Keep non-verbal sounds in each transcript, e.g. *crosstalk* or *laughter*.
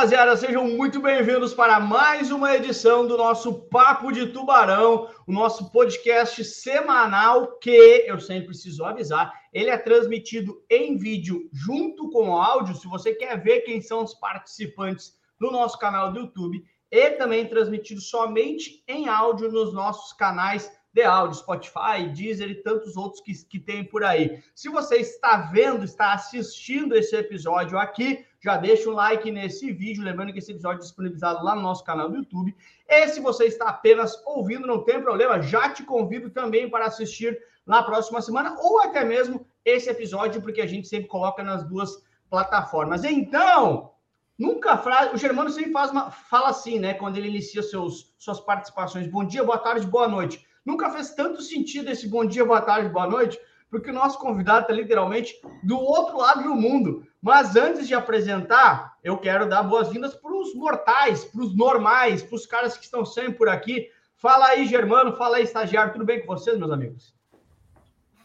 rapaziada? Sejam muito bem-vindos para mais uma edição do nosso Papo de Tubarão, o nosso podcast semanal que eu sempre preciso avisar, ele é transmitido em vídeo junto com o áudio. Se você quer ver quem são os participantes no nosso canal do YouTube, e também transmitido somente em áudio nos nossos canais de áudio, Spotify, Deezer e tantos outros que, que tem por aí. Se você está vendo, está assistindo esse episódio aqui, já deixa um like nesse vídeo, lembrando que esse episódio é disponibilizado lá no nosso canal do YouTube. E se você está apenas ouvindo, não tem problema, já te convido também para assistir na próxima semana ou até mesmo esse episódio, porque a gente sempre coloca nas duas plataformas. Então, nunca frase, o Germano sempre faz uma, fala assim, né, quando ele inicia seus, suas participações. Bom dia, boa tarde, boa noite. Nunca fez tanto sentido esse bom dia, boa tarde, boa noite, porque o nosso convidado está literalmente do outro lado do mundo. Mas antes de apresentar, eu quero dar boas-vindas para os mortais, para os normais, para os caras que estão sempre por aqui. Fala aí, Germano, fala aí, estagiário, tudo bem com vocês, meus amigos?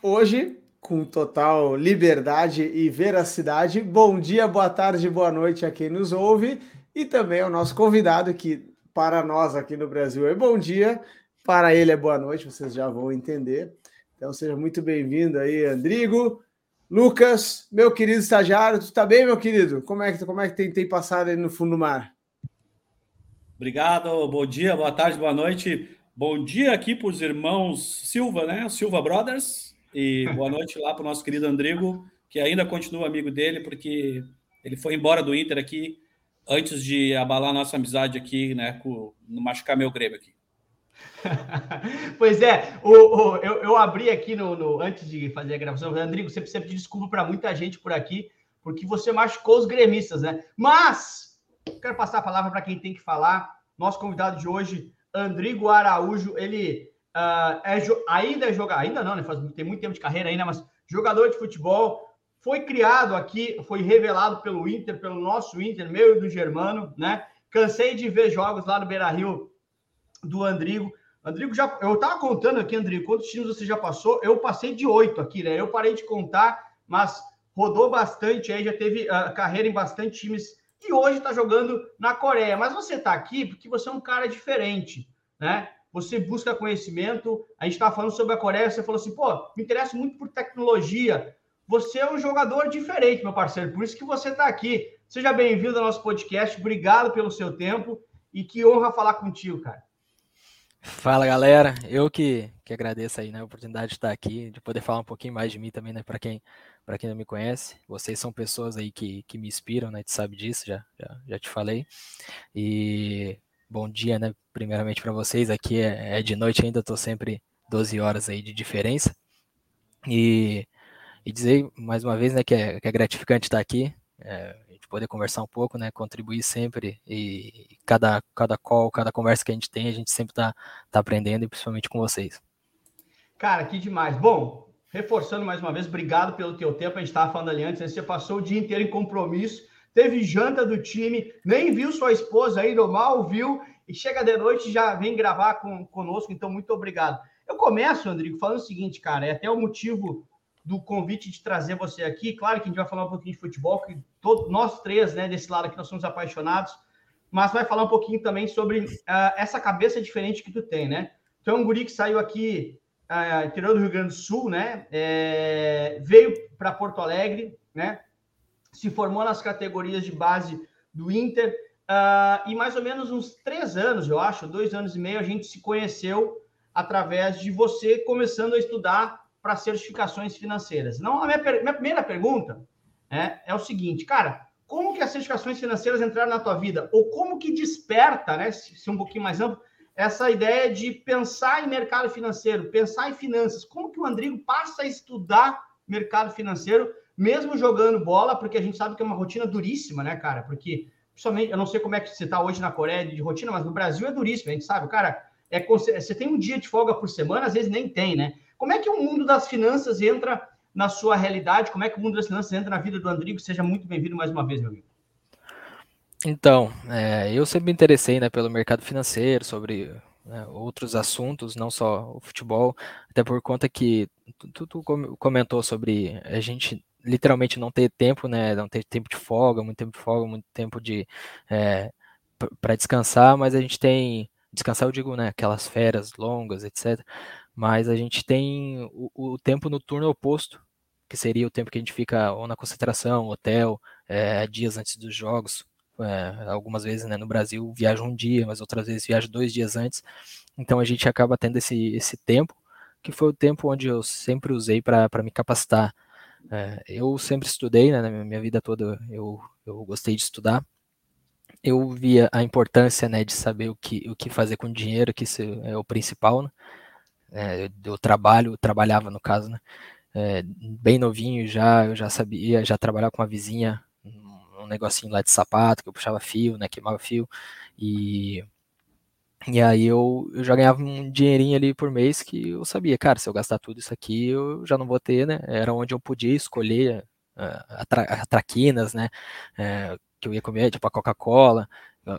Hoje, com total liberdade e veracidade, bom dia, boa tarde, boa noite a quem nos ouve e também ao nosso convidado que para nós aqui no Brasil é bom dia para ele é boa noite, vocês já vão entender. Então seja muito bem-vindo aí, Andrigo. Lucas, meu querido estagiário, tu tá bem, meu querido? Como é que, como é que tem, tem passado aí no fundo do mar? Obrigado, bom dia, boa tarde, boa noite. Bom dia aqui para os irmãos Silva, né? Silva Brothers. E boa noite lá para o nosso querido Andrigo, que ainda continua amigo dele, porque ele foi embora do Inter aqui antes de abalar nossa amizade aqui, né? Com, machucar meu Grêmio aqui. *laughs* pois é, o, o, eu, eu, abri aqui no, no, antes de fazer a gravação, Rodrigo, você precisa pedir desculpa para muita gente por aqui, porque você machucou os gremistas, né? Mas quero passar a palavra para quem tem que falar. Nosso convidado de hoje, Andrigo Araújo, ele uh, é, ainda é jogador, ainda não, né? Faz, tem muito tempo de carreira ainda, mas jogador de futebol, foi criado aqui, foi revelado pelo Inter, pelo nosso Inter, meu e do Germano, né? Cansei de ver jogos lá no Beira Rio do Andrigo. Andrigo já. Eu estava contando aqui, Andrigo, quantos times você já passou? Eu passei de oito aqui, né? Eu parei de contar, mas rodou bastante aí, já teve uh, carreira em bastante times e hoje está jogando na Coreia. Mas você está aqui porque você é um cara diferente, né? Você busca conhecimento. A gente estava falando sobre a Coreia, você falou assim, pô, me interessa muito por tecnologia. Você é um jogador diferente, meu parceiro, por isso que você está aqui. Seja bem-vindo ao nosso podcast, obrigado pelo seu tempo e que honra falar contigo, cara. Fala galera, eu que, que agradeço aí né, a oportunidade de estar aqui, de poder falar um pouquinho mais de mim também, né, para quem, quem não me conhece. Vocês são pessoas aí que, que me inspiram, né, tu sabe disso, já, já, já te falei. E bom dia, né, primeiramente para vocês. Aqui é, é, de noite ainda, estou sempre 12 horas aí de diferença. E, e dizer mais uma vez, né, que é, que é gratificante estar aqui. É, gente poder conversar um pouco, né? Contribuir sempre e cada, cada call, cada conversa que a gente tem, a gente sempre tá, tá aprendendo e principalmente com vocês. Cara, que demais. Bom, reforçando mais uma vez, obrigado pelo teu tempo. A gente estava falando ali antes, né? você passou o dia inteiro em compromisso, teve janta do time, nem viu sua esposa ainda, mal viu, e chega de noite já vem gravar com, conosco, então muito obrigado. Eu começo, Rodrigo, falando o seguinte, cara, é até o motivo do convite de trazer você aqui. Claro que a gente vai falar um pouquinho de futebol, que todos nós três, né, desse lado aqui, nós somos apaixonados, mas vai falar um pouquinho também sobre uh, essa cabeça diferente que tu tem, né? Tu é um guri que saiu aqui, uh, interior do Rio Grande do Sul, né? É, veio para Porto Alegre, né? Se formou nas categorias de base do Inter. Uh, e mais ou menos uns três anos, eu acho, dois anos e meio, a gente se conheceu através de você começando a estudar para certificações financeiras. Não, a minha, minha primeira pergunta é, é o seguinte, cara, como que as certificações financeiras entraram na tua vida? Ou como que desperta, né, se, se um pouquinho mais amplo, essa ideia de pensar em mercado financeiro, pensar em finanças? Como que o Andrigo passa a estudar mercado financeiro, mesmo jogando bola, porque a gente sabe que é uma rotina duríssima, né, cara? Porque, principalmente, eu não sei como é que você está hoje na Coreia de rotina, mas no Brasil é duríssimo, a gente sabe, cara, é, você tem um dia de folga por semana, às vezes nem tem, né? Como é que o mundo das finanças entra na sua realidade? Como é que o mundo das finanças entra na vida do Andrigo? Seja muito bem-vindo mais uma vez, meu amigo. Então, é, eu sempre me interessei né, pelo mercado financeiro, sobre né, outros assuntos, não só o futebol, até por conta que tu, tu comentou sobre a gente literalmente não ter tempo, né? Não ter tempo de folga, muito tempo de folga, muito tempo de é, para descansar, mas a gente tem descansar, eu digo, né? Aquelas férias longas, etc. Mas a gente tem o, o tempo no turno oposto, que seria o tempo que a gente fica ou na concentração, hotel, é, dias antes dos jogos. É, algumas vezes né, no Brasil viaja um dia, mas outras vezes viaja dois dias antes. Então a gente acaba tendo esse, esse tempo, que foi o tempo onde eu sempre usei para me capacitar. É, eu sempre estudei, né, na minha vida toda eu, eu gostei de estudar. Eu via a importância né, de saber o que, o que fazer com dinheiro, que isso é o principal. Né? É, eu trabalho, trabalhava no caso, né? É, bem novinho já, eu já sabia, já trabalhava com uma vizinha, um negocinho lá de sapato, que eu puxava fio, né, queimava fio, e, e aí eu, eu já ganhava um dinheirinho ali por mês que eu sabia, cara, se eu gastar tudo isso aqui, eu já não vou ter, né, era onde eu podia escolher uh, a, traquinas, né, uh, que eu ia comer, tipo a Coca-Cola.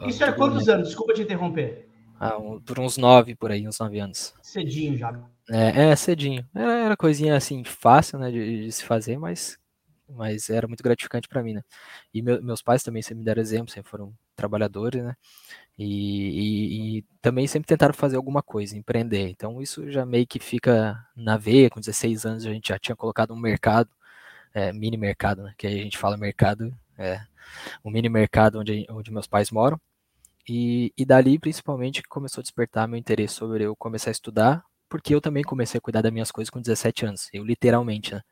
Isso é quantos anos? Desculpa te interromper. Ah, um, por uns nove, por aí, uns nove anos. Cedinho já. É, é cedinho. Era, era, coisinha assim, fácil, né, de, de, se fazer, mas, mas era muito gratificante para mim, né. E meu, meus pais também sempre me deram exemplo, sempre foram trabalhadores, né, e, e, e, também sempre tentaram fazer alguma coisa, empreender. Então isso já meio que fica na veia, com 16 anos a gente já tinha colocado um mercado, é, mini mercado, né, que a gente fala mercado, é, um mini mercado onde, onde meus pais moram, e, e dali, principalmente, começou a despertar meu interesse sobre eu começar a estudar, porque eu também comecei a cuidar das minhas coisas com 17 anos, eu literalmente, né?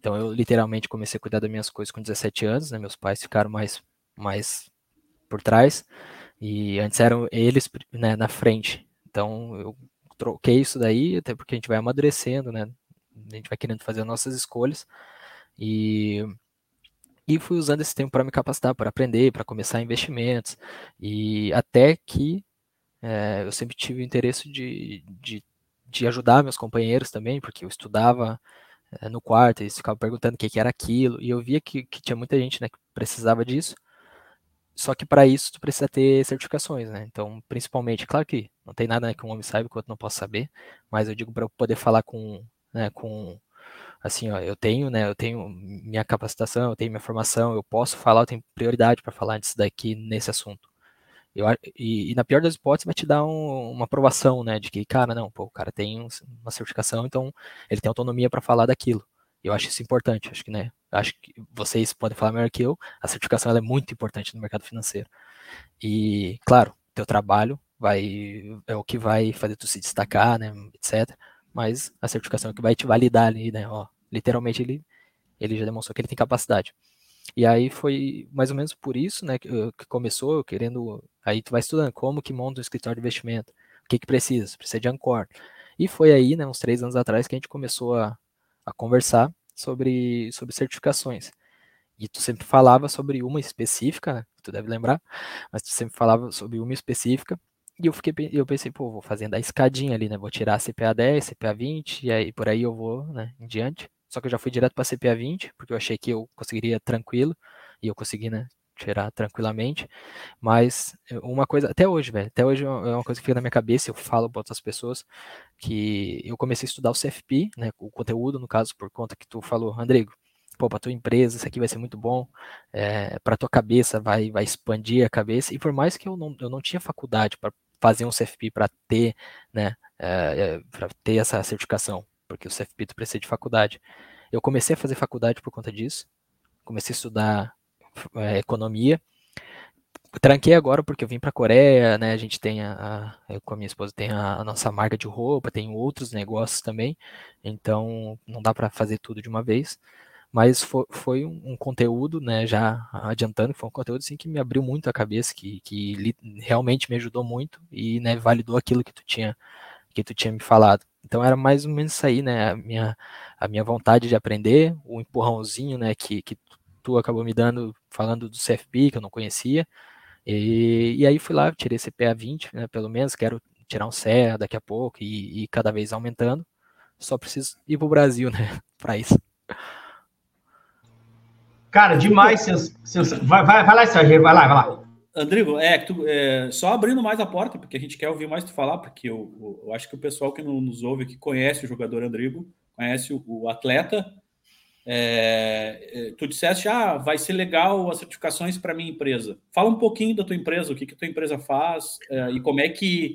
Então eu literalmente comecei a cuidar das minhas coisas com 17 anos, né? Meus pais ficaram mais, mais por trás, e antes eram eles né, na frente. Então eu troquei isso daí, até porque a gente vai amadurecendo, né? A gente vai querendo fazer as nossas escolhas. E e fui usando esse tempo para me capacitar, para aprender, para começar investimentos. E até que é, eu sempre tive o interesse de, de, de, ajudar meus companheiros também, porque eu estudava é, no quarto, eles ficavam perguntando o que, que era aquilo, e eu via que, que tinha muita gente né, que precisava disso. Só que para isso tu precisa ter certificações, né? Então, principalmente, claro que não tem nada né, que um homem saiba que o outro não possa saber, mas eu digo para eu poder falar com, né, com assim, ó, eu tenho, né, eu tenho minha capacitação, eu tenho minha formação, eu posso falar, eu tenho prioridade para falar disso daqui nesse assunto. Eu, e, e, na pior das hipóteses vai te dar um, uma aprovação, né, de que, cara, não, pô, o cara tem uma certificação, então ele tem autonomia para falar daquilo. Eu acho isso importante, acho que, né, acho que vocês podem falar melhor que eu, a certificação é muito importante no mercado financeiro. E, claro, teu trabalho vai é o que vai fazer tu se destacar, né, etc mas a certificação é que vai te validar ali, né? Ó, literalmente ele, ele já demonstrou que ele tem capacidade. E aí foi mais ou menos por isso, né, que, que começou querendo, aí tu vai estudando como que monta um escritório de investimento, o que que precisa, precisa de Ancor. E foi aí, né, uns três anos atrás que a gente começou a, a conversar sobre, sobre certificações. E tu sempre falava sobre uma específica, tu deve lembrar, mas tu sempre falava sobre uma específica, e eu fiquei, eu pensei, pô, vou fazendo a escadinha ali, né? Vou tirar a CPA 10, CPA 20, e aí por aí eu vou, né, em diante. Só que eu já fui direto para CPA 20, porque eu achei que eu conseguiria tranquilo, e eu consegui, né, tirar tranquilamente. Mas eh, uma coisa, até hoje, velho, até hoje é uma coisa que fica na minha cabeça, eu falo para outras pessoas, que eu comecei a estudar o CFP, né, o conteúdo, no caso, por conta que tu falou, Rodrigo, pô, para tua empresa isso aqui vai ser muito bom, é, para tua cabeça vai, vai expandir a cabeça, e por mais que eu não, eu não tinha faculdade para fazer um CFP para ter, né, é, eh, para ter essa certificação, porque o CFP tu precisa de faculdade. Eu comecei a fazer faculdade por conta disso, comecei a estudar é, economia, tranquei agora porque eu vim para a Coreia, né? A gente tem a, a, eu com a minha esposa tem a, a, nossa marca de roupa, tem outros negócios também, então não dá para fazer tudo de uma vez mas foi, foi um, um, conteúdo, né, já adiantando, foi um conteúdo assim, que me abriu muito a cabeça, que, que li, realmente me ajudou muito e né, validou aquilo que tu tinha que tu tinha me falado. Então era mais ou menos isso aí, né, a minha, a minha vontade de aprender, o empurrãozinho, né, que, que tu acabou me dando, falando do CFP, que eu não conhecia, e, e aí fui lá, tirei CPA 20, né, pelo menos, quero tirar um CEA daqui a pouco e, e cada vez aumentando, só preciso ir para o Brasil, *laughs* né, para isso. Cara, demais. Seus, seus... Vai, vai, vai lá, Sérgio, vai lá, vai lá. Andrigo, é, tu, é, só abrindo mais a porta, porque a gente quer ouvir mais tu falar, porque eu, eu, eu acho que o pessoal que não nos ouve, que conhece o jogador Andrigo, conhece o, o atleta, É, tu disseste, ah, vai ser legal as certificações para minha empresa. Fala um pouquinho da tua empresa, o que, que a tua empresa faz é, e como é que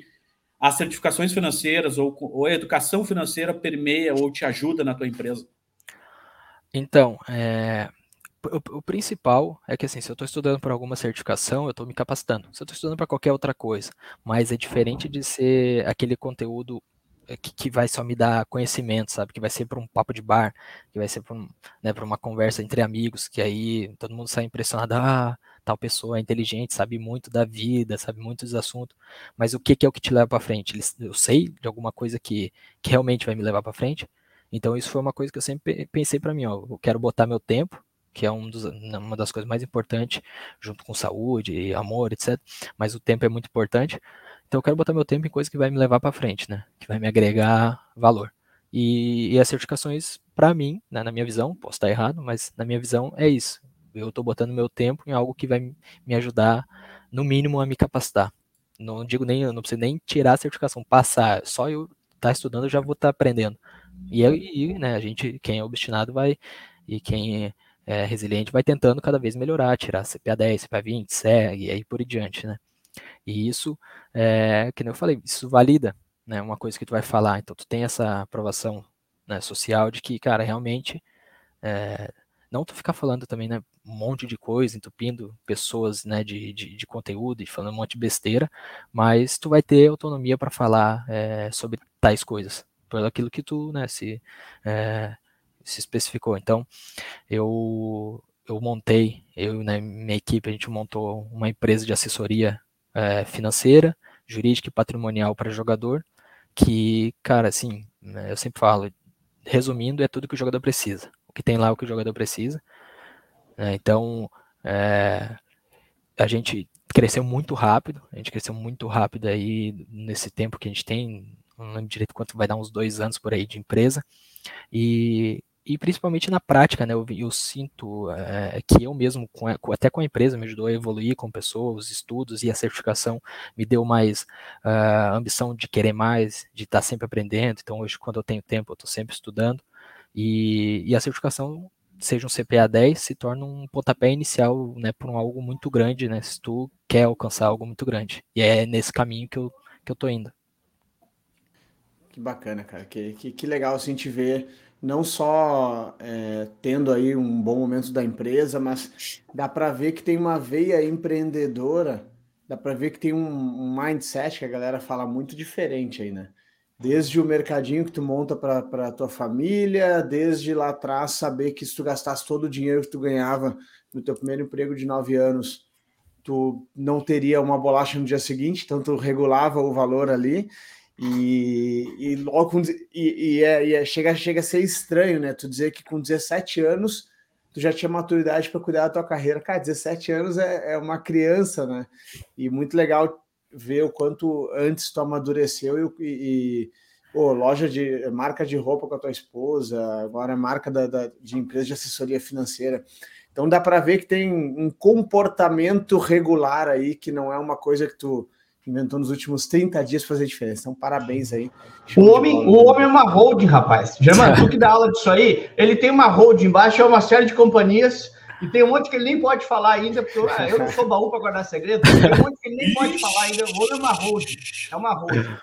as certificações financeiras ou, ou, a educação financeira permeia ou te ajuda na tua empresa. Então, é, o, o, principal é que assim, se eu estou estudando para alguma certificação, eu estou me capacitando. Se eu estou estudando para qualquer outra coisa, mas é diferente de ser aquele conteúdo é, que, que, vai só me dar conhecimento, sabe? Que vai ser para um papo de bar, que vai ser para um, né, uma conversa entre amigos, que aí todo mundo sai impressionado, ah, tal pessoa é inteligente, sabe muito da vida, sabe muito dos assuntos, mas o que, que é o que te leva para frente? Eu sei de alguma coisa que, que realmente vai me levar para frente? Então isso foi uma coisa que eu sempre pensei para mim, ó, eu quero botar meu tempo, que é um dos, uma das coisas mais importantes, junto com saúde, amor, etc. Mas o tempo é muito importante. Então eu quero botar meu tempo em coisa que vai me levar para frente, né? Que vai me agregar valor. E, e as certificações, para mim, né, na minha visão, posso estar errado, mas na minha visão é isso. Eu estou botando meu tempo em algo que vai me ajudar, no mínimo, a me capacitar. Não digo nem, não preciso nem tirar a certificação, passar. Só eu estar tá estudando, eu já vou estar tá aprendendo. E, e né, a gente, quem é obstinado vai, e quem é resiliente vai tentando cada vez melhorar, tirar CPA 10, CPA 20, segue, e aí por diante, né? E isso, é, que nem eu falei, isso valida, né, uma coisa que tu vai falar. Então, tu tem essa aprovação né, social de que, cara, realmente, é, não tu ficar falando também, né, um monte de coisa, entupindo pessoas, né, de, de, de conteúdo e falando um monte de besteira, mas tu vai ter autonomia para falar é, sobre tais coisas, pelo aquilo que tu, né, se, é, se especificou. Então, eu eu montei, eu e né, minha equipe, a gente montou uma empresa de assessoria é, financeira, jurídica e patrimonial para jogador, que, cara, assim, né, eu sempre falo, resumindo, é tudo que o jogador precisa. O que tem lá é o que o jogador precisa. Né, então, é, a gente cresceu muito rápido, a gente cresceu muito rápido aí nesse tempo que a gente tem, não lembro direito quanto vai dar, uns dois anos por aí de empresa, e e principalmente na prática, né? Eu, eu sinto é, que eu mesmo, com a, até com a empresa, me ajudou a evoluir com pessoas, os estudos e a certificação me deu mais uh, ambição de querer mais, de estar sempre aprendendo. Então, hoje, quando eu tenho tempo, eu estou sempre estudando. E, e, a certificação, seja um CPA 10, se torna um pontapé inicial né, para um algo muito grande, né? Se tu quer alcançar algo muito grande. E é nesse caminho que eu, que eu tô indo. Que bacana, cara. Que, que, que legal assim, te ver não só é, tendo aí um bom momento da empresa, mas dá para ver que tem uma veia empreendedora, dá para ver que tem um, um, mindset que a galera fala muito diferente aí, né? Desde o mercadinho que tu monta para tua família, desde lá atrás saber que se tu gastasse todo o dinheiro que tu ganhava no teu primeiro emprego de nove anos, tu não teria uma bolacha no dia seguinte, então tu regulava o valor ali e, e logo com, e, e, é, e é, chega, chega a ser estranho, né? Tu dizer que com 17 anos tu já tinha maturidade para cuidar da tua carreira. Cara, 17 anos é, é uma criança, né? E muito legal ver o quanto antes tu amadureceu e, e pô, loja de marca de roupa com a tua esposa, agora é marca da, da, de empresa de assessoria financeira. Então dá para ver que tem um comportamento regular aí, que não é uma coisa que tu inventou nos últimos 30 dias fazer diferença. Então, parabéns aí. O homem, o homem é uma holding, rapaz. Germano, tu que dá aula disso aí, ele tem uma holding embaixo, é uma série de companhias, e tem um monte que ele nem pode falar ainda, porque eu, ah, eu não sou baú para guardar segredo, tem um monte que ele nem pode falar ainda. O homem é uma holding. É uma holding.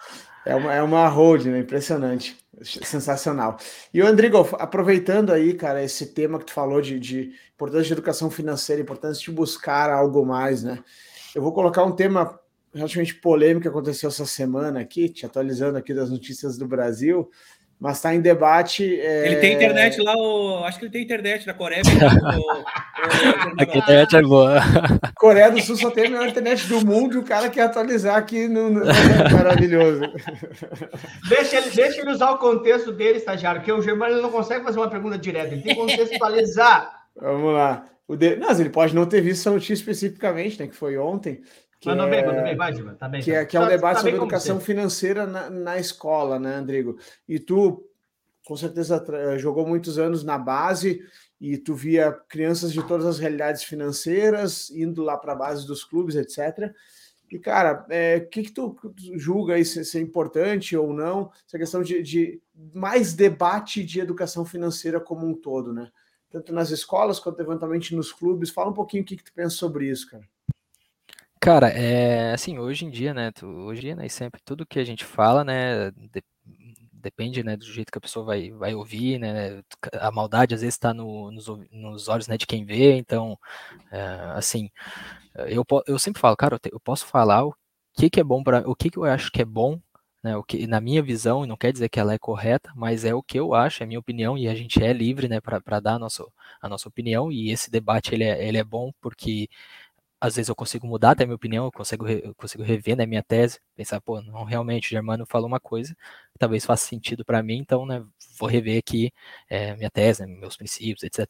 É uma, é uma holding, né? Impressionante. Sensacional. E o Andrigo, aproveitando aí, cara, esse tema que tu falou de, de importância de educação financeira, importância de buscar algo mais, né? Eu vou colocar um tema relativamente polêmica que aconteceu essa semana aqui, te atualizando aqui das notícias do Brasil, mas está em debate. É... Ele tem internet lá, o... acho que ele tem internet na Coreia. *laughs* a internet é boa. *laughs* Coreia do Sul só tem a melhor internet do mundo e o cara quer atualizar aqui no. no... *laughs* Maravilhoso. Deixa ele, deixa ele usar o contexto dele, estagiário, porque o Germano não consegue fazer uma pergunta direta, ele tem que contextualizar. Vamos lá. O de... Não, ele pode não ter visto essa notícia especificamente, né? Que foi ontem. Que Mandou é, bem, mandou bem, vai, Diva, tá bem. Que, é, que é um debate tá sobre educação financeira na, na escola, né, Andrigo? E tu, com certeza, jogou muitos anos na base e tu via crianças de todas as realidades financeiras indo lá para a base dos clubes, etc. E, cara, o é, que, que tu julga aí se, se, é importante ou não? Essa questão de, de mais debate de educação financeira como um todo, né? Tanto nas escolas quanto eventualmente nos clubes. Fala um pouquinho o que, que tu pensa sobre isso, cara. Cara, é assim, hoje em dia, né, tu, hoje né, e sempre tudo que a gente fala, né, de, depende, né, do jeito que a pessoa vai, vai ouvir, né, a maldade às vezes está no, nos, nos, olhos, né, de quem vê, então, é, assim, eu, eu sempre falo, cara, eu, te, eu posso falar o que que é bom para, o que que eu acho que é bom né, o que, na minha visão, não quer dizer que ela é correta, mas é o que eu acho, é minha opinião, e a gente é livre né, para dar a nossa, a nossa opinião, e esse debate ele é, ele é bom porque às vezes eu consigo mudar até a minha opinião, eu consigo, eu consigo rever né, minha tese, pensar, pô, não, realmente o Germano falou uma coisa que talvez faça sentido para mim, então né, vou rever aqui é, minha tese, né, meus princípios, etc.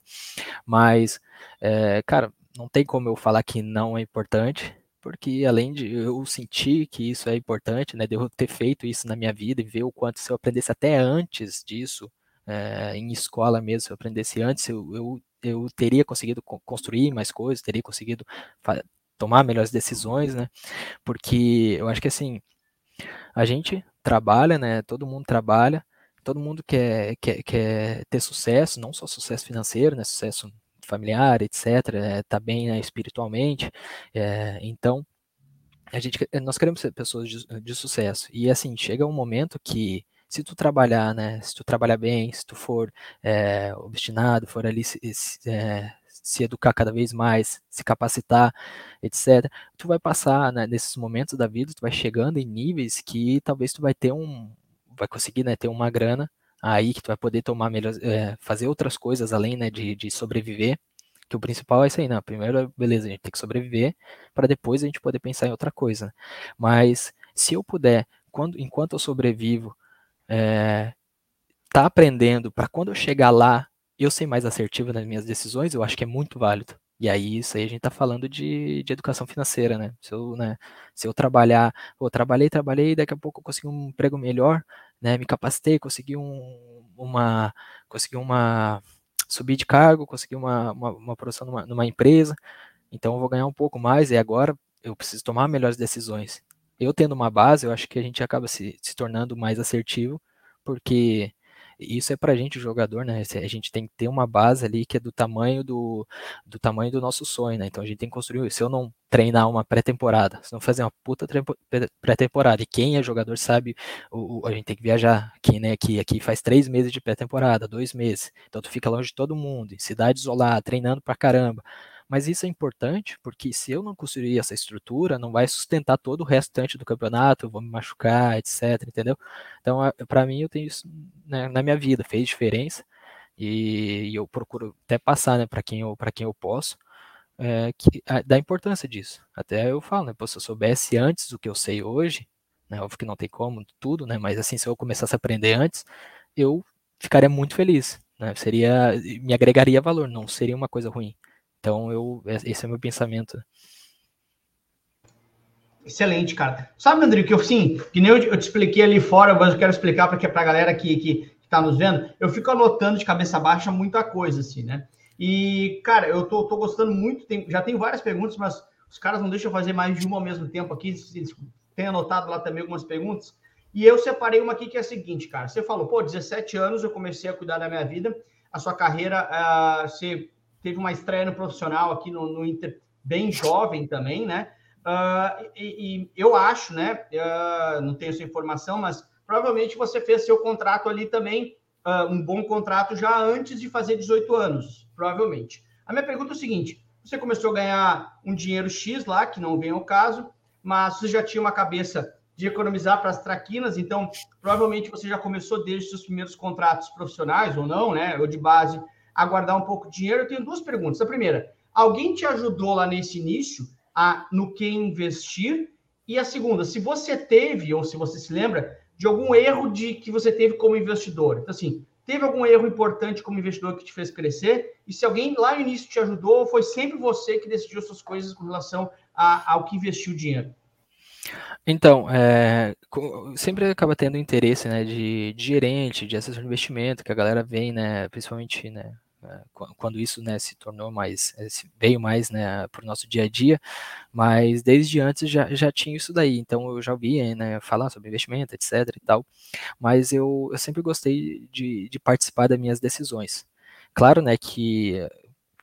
Mas, é, cara, não tem como eu falar que não é importante, porque além de eu sentir que isso é importante, né, de eu ter feito isso na minha vida e ver o quanto se eu aprendesse até antes disso, é, em escola mesmo, se eu aprendesse antes, eu, eu, eu teria conseguido construir mais coisas, teria conseguido tomar melhores decisões, né, porque eu acho que assim, a gente trabalha, né, todo mundo trabalha, todo mundo quer, quer, quer ter sucesso, não só sucesso financeiro, né, sucesso familiar, etc., está bem né, espiritualmente. É, então, a gente, nós queremos ser pessoas de, de, sucesso. E assim, chega um momento que se tu trabalhar, né, se tu trabalhar bem, se tu for é, obstinado, for ali se, se, é, se, educar cada vez mais, se capacitar, etc., tu vai passar né, nesses momentos da vida, tu vai chegando em níveis que talvez tu vai ter um, vai conseguir né, ter uma grana aí que tu vai poder tomar melhor, é, fazer outras coisas além né, de, de sobreviver. Que o principal é isso aí, né? Primeiro, beleza, a gente tem que sobreviver para depois a gente poder pensar em outra coisa. Mas se eu puder, quando, enquanto eu sobrevivo, é, tá aprendendo para quando eu chegar lá eu ser mais assertivo nas minhas decisões, eu acho que é muito válido. E aí, isso aí a gente está falando de, de educação financeira, né? Se eu, né, se eu trabalhar, eu trabalhei, trabalhei, daqui a pouco eu consegui um emprego melhor, né? Me capacitei, consegui um, uma, consegui uma, subir de cargo, consegui uma, uma, uma produção numa, numa empresa, então eu vou ganhar um pouco mais e agora eu preciso tomar melhores decisões. Eu tendo uma base, eu acho que a gente acaba se, se tornando mais assertivo, porque isso é para a gente, jogador, né? A gente tem que ter uma base ali que é do tamanho do, do tamanho do nosso sonho, né? Então a gente tem que construir. Se eu não treinar uma pré-temporada, se não fazer uma puta pré-temporada, e quem é jogador sabe, o, o, a gente tem que viajar aqui, né? Aqui, aqui faz três meses de pré-temporada, dois meses. Então tu fica longe de todo mundo, em cidade isolada, treinando pra caramba. Mas isso é importante porque se eu não construir essa estrutura, não vai sustentar todo o restante do campeonato, eu vou me machucar, etc, entendeu? Então, para mim, eu tenho isso né, na minha vida, fez diferença e, e eu procuro até passar, né, para quem eu para quem eu posso, é, que, a, da importância disso. Até eu falo, né, pô, se eu soubesse antes do que eu sei hoje, né, óbvio que não tem como tudo, né, mas assim, se eu começasse a aprender antes, eu ficaria muito feliz, né, seria, me agregaria valor, não seria uma coisa ruim. Então, eu, esse é o meu pensamento. Excelente, cara. Sabe, André, que eu, sim, que nem eu, eu te expliquei ali fora, mas eu quero explicar para a galera que, que, está nos vendo, eu fico anotando de cabeça baixa muita coisa, assim, né? E, cara, eu tô, tô gostando muito, tem, já tenho várias perguntas, mas os caras não deixam fazer mais de uma ao mesmo tempo aqui, eles têm anotado lá também algumas perguntas, e eu separei uma aqui que é a seguinte, cara, você falou, pô, 17 anos eu comecei a cuidar da minha vida, a sua carreira, uh, você teve uma estreia no profissional aqui no, no Inter, bem jovem também, né? Uh, e, e, eu acho, né? Uh, não tenho essa informação, mas provavelmente você fez seu contrato ali também, uh, um bom contrato já antes de fazer 18 anos, provavelmente. A minha pergunta é o seguinte: você começou a ganhar um dinheiro X lá, que não vem ao caso, mas você já tinha uma cabeça de economizar para as traquinas, então provavelmente você já começou desde seus primeiros contratos profissionais ou não, né? Ou de base a guardar um pouco de dinheiro, eu tenho duas perguntas. A primeira, alguém te ajudou lá nesse início a no que investir? E a segunda, se você teve, ou se você se lembra, de algum erro de que você teve como investidor. Então, assim, teve algum erro importante como investidor que te fez crescer? E se alguém lá no início te ajudou, ou foi sempre você que decidiu suas coisas com relação a, ao que investiu o dinheiro? Então, é, sempre acaba tendo interesse, né, de, de gerente, de assessor de investimento, que a galera vem, né, principalmente, né, quando isso, né, se tornou mais, é, veio mais, né, para o nosso dia a dia, mas desde antes já, já tinha isso daí, então eu já ouvia, né, falar sobre investimento, etc e tal, mas eu, eu sempre gostei de, de participar das minhas decisões. claro, né, que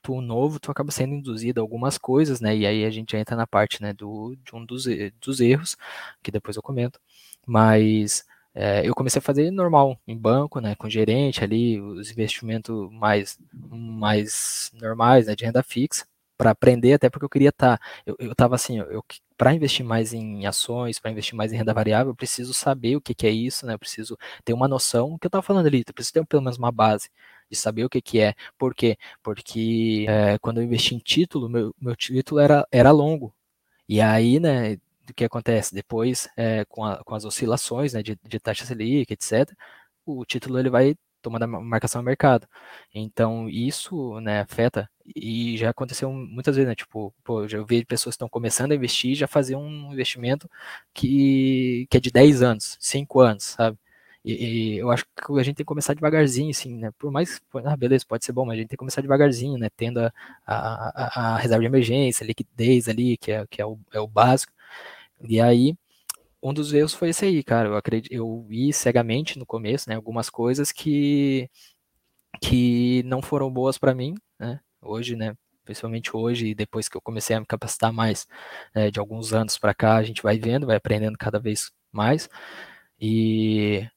tu novo, tu acaba sendo induzido a algumas coisas, né, e aí a gente entra na parte, né, do, de um dos, dos erros, que depois eu comento, mas é, eu comecei a fazer normal, em banco, né, com gerente ali, os investimentos mais, mais normais, né, de renda fixa, para aprender, até porque eu queria estar, tá, eu, eu tava assim, eu, para investir mais em ações, para investir mais em renda variável, eu preciso saber o que, que é isso, né, eu preciso ter uma noção, que eu estava falando ali, eu preciso ter pelo menos uma base, de saber o que, que é. Por quê? Porque é, quando eu investi em título, meu, meu título era, era longo. E aí, né, o que acontece? Depois, é, com, a, com as oscilações né, de, de taxa Selic, etc., o título ele vai tomando a marcação ao mercado. Então, isso né, afeta, e já aconteceu muitas vezes, né? Tipo, pô, já vi pessoas que estão começando a investir já fazer um investimento que, que é de 10 anos, 5 anos, sabe? E, e, eu acho que a gente tem que começar devagarzinho, assim, né? Por mais, ah, beleza, pode ser bom, mas a gente tem que começar devagarzinho, né? Tendo a, a, a reserva de emergência, liquidez ali, que é, que é, o, é o básico. E aí, um dos erros foi esse aí, cara. Eu acredito, eu vi cegamente no começo, né? Algumas coisas que que não foram boas para mim, né? Hoje, né? Principalmente hoje, depois que eu comecei a me capacitar mais, né, de alguns anos para cá, a gente vai vendo, vai aprendendo cada vez mais. E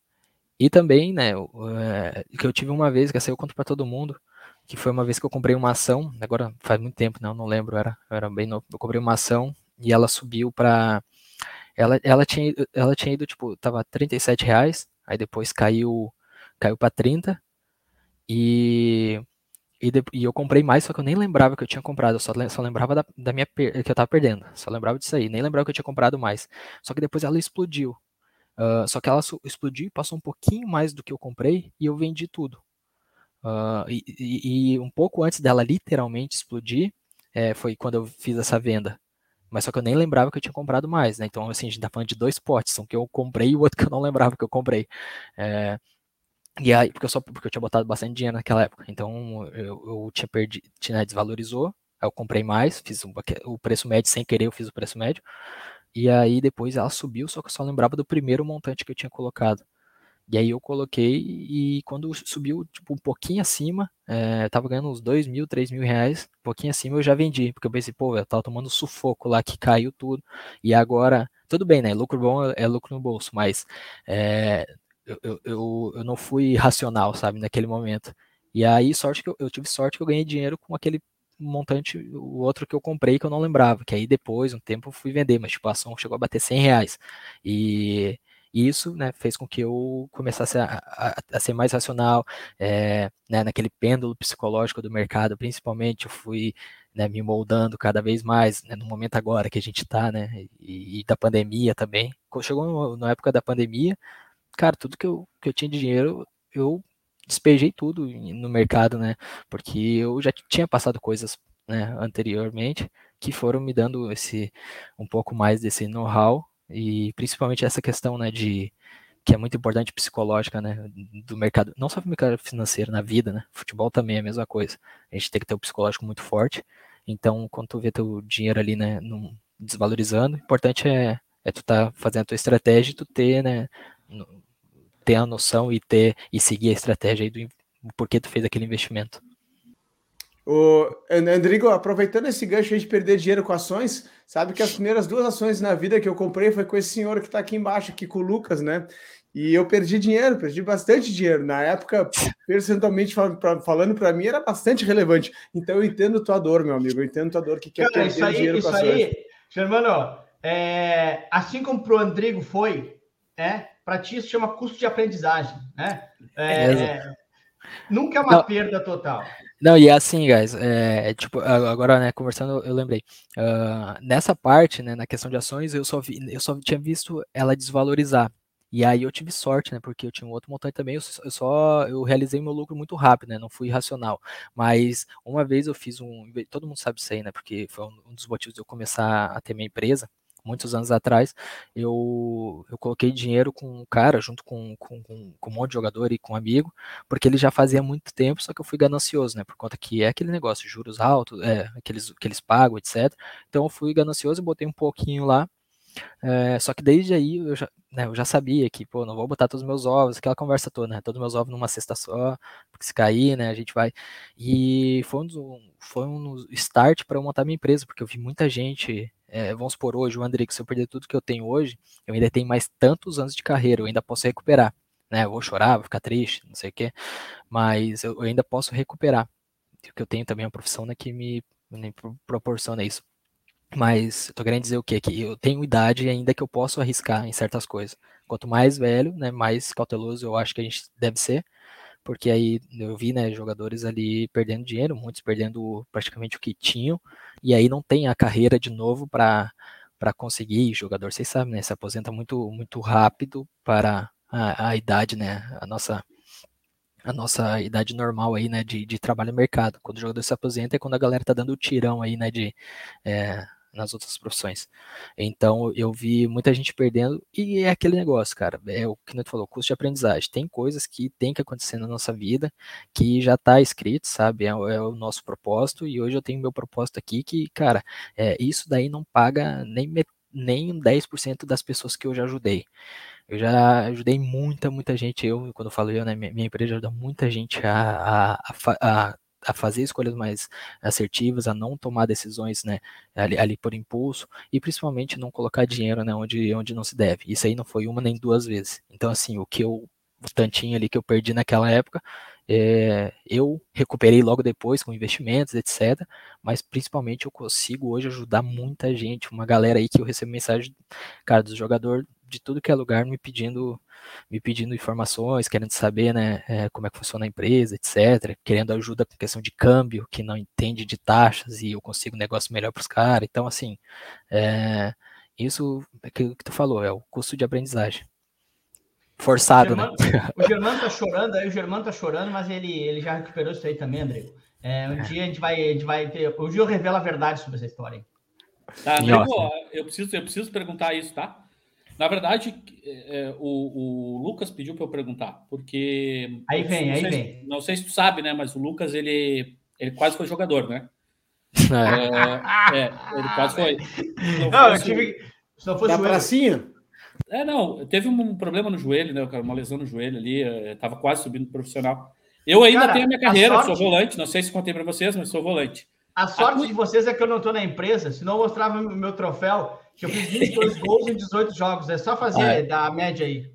e também, né, é, que eu tive uma vez, que essa eu conto para todo mundo, que foi uma vez que eu comprei uma ação, agora faz muito tempo, não, não lembro, era, era bem novo, eu comprei uma ação e ela subiu para ela, ela, tinha, ela tinha ido, tipo, tava 37 reais, aí depois caiu caiu para 30 e, e, de, e, eu comprei mais, só que eu nem lembrava que eu tinha comprado, eu só, só lembrava da, da minha que eu tava perdendo, só lembrava disso aí, nem lembrava que eu tinha comprado mais. Só que depois ela explodiu. Uh, só que ela explodiu e passou um pouquinho mais do que eu comprei e eu vendi tudo. Uh, e, e, e, um pouco antes dela literalmente explodir, é, foi quando eu fiz essa venda. Mas só que eu nem lembrava que eu tinha comprado mais, né? Então, assim, a gente tá falando de dois potes, um que eu comprei e o outro que eu não lembrava que eu comprei. É, e aí, porque eu, só, porque eu tinha botado bastante dinheiro naquela época. Então, eu, eu tinha perdido, né, desvalorizou, aí eu comprei mais, fiz um, o preço médio sem querer, eu fiz o preço médio. E aí depois ela subiu, só que eu só lembrava do primeiro montante que eu tinha colocado. E aí eu coloquei e quando subiu tipo, um pouquinho acima, é, tava ganhando uns 2 mil, 3 mil reais, um pouquinho acima eu já vendi, porque eu pensei, pô, eu tava tomando sufoco lá que caiu tudo. E agora, tudo bem, né? Lucro bom é, é lucro no bolso, mas é, eu, eu, eu, eu não fui racional, sabe, naquele momento. E aí, sorte que eu, eu tive sorte que eu ganhei dinheiro com aquele montante, o outro que eu comprei que eu não lembrava, que aí depois, um tempo, eu fui vender, mas tipo, a ação chegou a bater 100 reais. E, isso né, fez com que eu começasse a, a, a ser mais racional, é, né, naquele pêndulo psicológico do mercado, principalmente, eu fui né, me moldando cada vez mais, né, no momento agora que a gente está, né, e, e, da pandemia também. Chegou na época da pandemia, cara, tudo que eu, que eu tinha de dinheiro, eu despejei tudo no mercado, né? Porque eu já tinha passado coisas né, anteriormente que foram me dando esse um pouco mais desse know-how e principalmente essa questão, né, de que é muito importante psicológica, né, do mercado, não só do mercado financeiro, na vida, né? Futebol também é a mesma coisa. A gente tem que ter o psicológico muito forte. Então, quando tu vê teu dinheiro ali, né, num, desvalorizando, o importante é é tu tá fazendo a tua estratégia e tu ter, né, ter a noção e ter e seguir a estratégia aí do porquê tu fez aquele investimento. O Andrigo, aproveitando esse gancho aí de perder dinheiro com ações, sabe que as primeiras duas ações na vida que eu comprei foi com esse senhor que está aqui embaixo, aqui com o Lucas, né? E eu perdi dinheiro, perdi bastante dinheiro. Na época, percentualmente falando para mim, era bastante relevante. Então eu entendo tua dor, meu amigo. Eu entendo tua dor que quer Cara, perder aí, dinheiro com ações. Isso aí, Germano, é, assim como pro Andrigo foi, é, para ti isso chama custo de aprendizagem, né? É, é, nunca é uma Não. perda total. Não, e é assim, guys, é, tipo, agora, né, conversando, eu lembrei, uh, nessa parte, né, na questão de ações, eu só, vi, eu só tinha visto ela desvalorizar, e aí eu tive sorte, né, porque eu tinha um outro montante também, eu só, eu realizei meu lucro muito rápido, né, não fui racional, mas uma vez eu fiz um, todo mundo sabe isso aí, né, porque foi um dos motivos de eu começar a ter minha empresa, muitos anos atrás, eu, eu coloquei dinheiro com um cara, junto com, com, com, com, um monte de jogador e com um amigo, porque ele já fazia muito tempo, só que eu fui ganancioso, né? Por conta que é aquele negócio, juros altos, é, aqueles que eles pagam, etc. Então eu fui ganancioso e botei um pouquinho lá. É, só que desde aí eu já, né, eu já sabia que, pô, não vou botar todos os meus ovos, aquela conversa toda, né? Todos os meus ovos numa cesta só, porque se cair, né, a gente vai. E foi um, foi um start para eu montar minha empresa, porque eu vi muita gente. É, vamos por hoje, o André, que se eu perder tudo que eu tenho hoje, eu ainda tenho mais tantos anos de carreira, eu ainda posso recuperar. Né, eu vou chorar, vou ficar triste, não sei o quê, mas eu, eu ainda posso recuperar. Porque eu tenho também uma profissão né, que me, me proporciona isso. Mas eu tô querendo dizer o quê? Que eu tenho idade ainda que eu posso arriscar em certas coisas. Quanto mais velho, né, mais cauteloso eu acho que a gente deve ser, porque aí eu vi, né, jogadores ali perdendo dinheiro, muitos perdendo praticamente o que tinham, e aí não tem a carreira de novo para para conseguir, jogador, vocês sabem, né, se aposenta muito muito rápido para a, a idade, né, a nossa a nossa idade normal aí, né, de, de trabalho no mercado. Quando o jogador se aposenta é quando a galera tá dando o tirão aí, né, de é, nas outras profissões. Então eu vi muita gente perdendo e é aquele negócio, cara. É o que tu falou, custo de aprendizagem. Tem coisas que tem que acontecer na nossa vida que já está escrito, sabe? É, é, o nosso propósito e hoje eu tenho meu propósito aqui que, cara, é, isso daí não paga nem nem 10% das pessoas que eu já ajudei. Eu já ajudei muita, muita gente. Eu, quando eu falo eu, né, minha, empresa ajuda muita gente a, a, a, a a fazer escolhas mais assertivas, a não tomar decisões né, ali, ali, por impulso e principalmente não colocar dinheiro né, onde, onde não se deve. Isso aí não foi uma nem duas vezes. Então, assim, o que eu, o tantinho ali que eu perdi naquela época, é, eu recuperei logo depois com investimentos, etc. Mas principalmente eu consigo hoje ajudar muita gente, uma galera aí que eu recebo mensagem, cara, do jogador de tudo que é lugar me pedindo me pedindo informações, querendo saber né, é, como é que funciona a empresa, etc. Querendo ajuda com questão de câmbio, que não entende de taxas e eu consigo um negócio melhor para os caras. Então, assim, é, isso é que, que tu falou, é o custo de aprendizagem. Forçado, o Germano, né? O Germano tá chorando, aí o Germano tá chorando, mas ele, ele já recuperou isso aí também, André. É, um é. dia a gente vai, a gente vai ter. Hoje eu revelo a verdade sobre essa história. Tá, Andrigo, eu preciso, eu preciso perguntar isso, tá? Na verdade, é, é, o, o, Lucas pediu para eu perguntar, porque. Aí vem, aí sei, vem. Não sei se tu sabe, né? Mas o Lucas, ele, ele quase foi jogador, né? *laughs* É, é ele quase foi. Não, *laughs* não fosse, eu tive. Se não fosse da pracinha? É, não, teve um problema no joelho, né? Uma lesão no joelho ali, estava quase subindo pro profissional. Eu ainda Cara, tenho a minha carreira, a sorte... sou volante, não sei se contei para vocês, mas sou volante. A sorte a... de vocês é que eu não estou na empresa, senão eu mostrava o meu troféu que eu fiz 22 gols em 18 jogos. É só fazer ah, é. da média aí.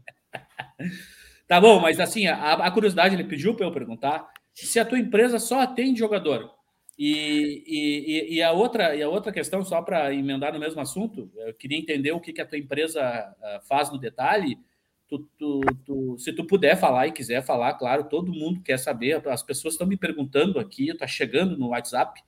Tá bom, mas assim, a, a curiosidade, ele pediu para eu perguntar se a tua empresa só atende jogador. E, e, e, a, outra, e a outra questão, só para emendar no mesmo assunto, eu queria entender o que, que a tua empresa ah, faz no detalhe. Tu, tu, tu, se tu puder falar e quiser falar, claro, todo mundo quer saber. As pessoas estão me perguntando aqui, está chegando no WhatsApp.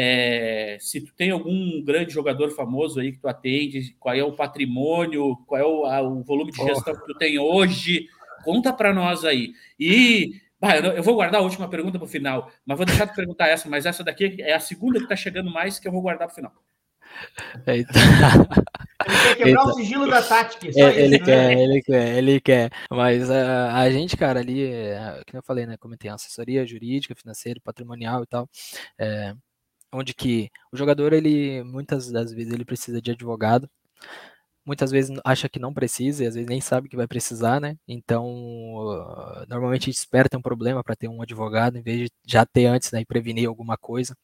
É, se tu tem algum grande jogador famoso aí que tu atende, qual é o patrimônio, qual é o, a, o volume de gestão oh. que tu tem hoje, conta para nós aí. E bah, eu, eu, vou guardar a última pergunta para o final, mas vou deixar de perguntar essa, mas essa daqui é a segunda que está chegando mais que eu vou guardar para o final. Eita. Ele quer quebrar Eita. o sigilo da tática. É, ele, né? quer, ele quer, ele quer. Mas uh, a gente, cara, ali, uh, que eu falei, né? Comentei assessoria jurídica, financeira, patrimonial e tal. É, onde que o jogador ele muitas das vezes ele precisa de advogado, muitas vezes acha que não precisa e às vezes nem sabe que vai precisar, né? Então, uh, normalmente espera ter um problema para ter um advogado em vez de já ter antes, né, e prevenir alguma coisa.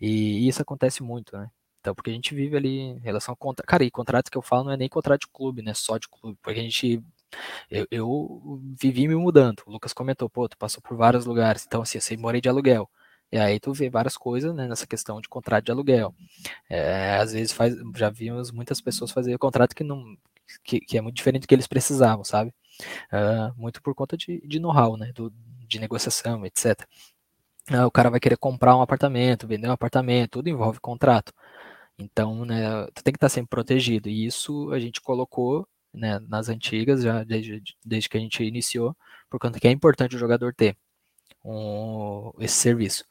E isso acontece muito, né? Então, porque a gente vive ali em relação a contrato. Cara, e contrato que eu falo não é nem contrato de clube, né? Só de clube. Porque a gente. Eu, eu vivi me mudando. O Lucas comentou, pô, tu passou por vários lugares. Então, assim, eu morei de aluguel. E aí tu vê várias coisas né, nessa questão de contrato de aluguel. É, às vezes faz, já vimos muitas pessoas fazer contrato que não que, que é muito diferente do que eles precisavam, sabe? Uh, muito por conta de, de know-how, né? Do, de negociação, etc. Uh, ah, o cara vai querer comprar um apartamento, vender um apartamento, tudo envolve contrato. Então, né, tu tem que estar sempre protegido. E isso a gente colocou né, nas antigas, já desde, desde que a gente iniciou, por conta que é importante o jogador ter um, esse serviço.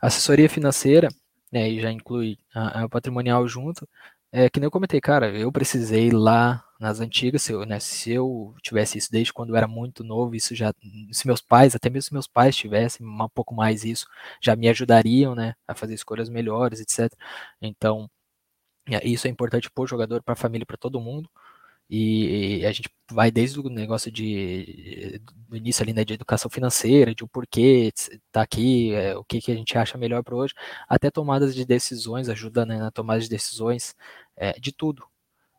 Assessoria financeira, né, e já inclui a, a, patrimonial junto, é que nem eu comentei, cara, eu precisei lá nas antigas, se eu, né, se eu tivesse isso desde quando eu era muito novo, isso já, se meus pais, até mesmo se meus pais tivessem um pouco mais isso, já me ajudariam, né, a fazer escolhas melhores, etc. Então, Isso é importante para o jogador, para a família, para todo mundo. E, a gente vai desde o negócio de do início ali né, de educação financeira, de o porquê tá aqui, é, o que, que a gente acha melhor para hoje, até tomadas de decisões, ajuda né, na tomada de decisões é, de tudo.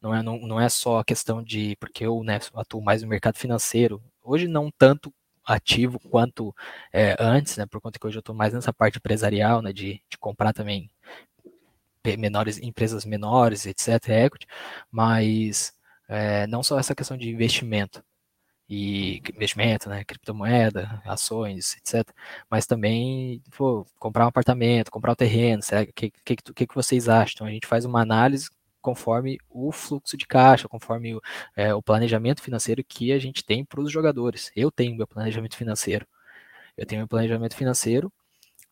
Não é, não, não é só a questão de porque eu né, atuo mais no mercado financeiro. Hoje não tanto ativo quanto é, antes, né? Por conta que hoje eu estou mais nessa parte empresarial, né? De, de comprar também menores empresas menores, etc. Equity, mas é, não só essa questão de investimento e investimento, né, criptomoeda, ações, etc. Mas também pô, comprar um apartamento, comprar um terreno, o que, que, que, que vocês acham? Então a gente faz uma análise conforme o fluxo de caixa, conforme o, é, o planejamento financeiro que a gente tem para os jogadores. Eu tenho meu planejamento financeiro. Eu tenho meu planejamento financeiro,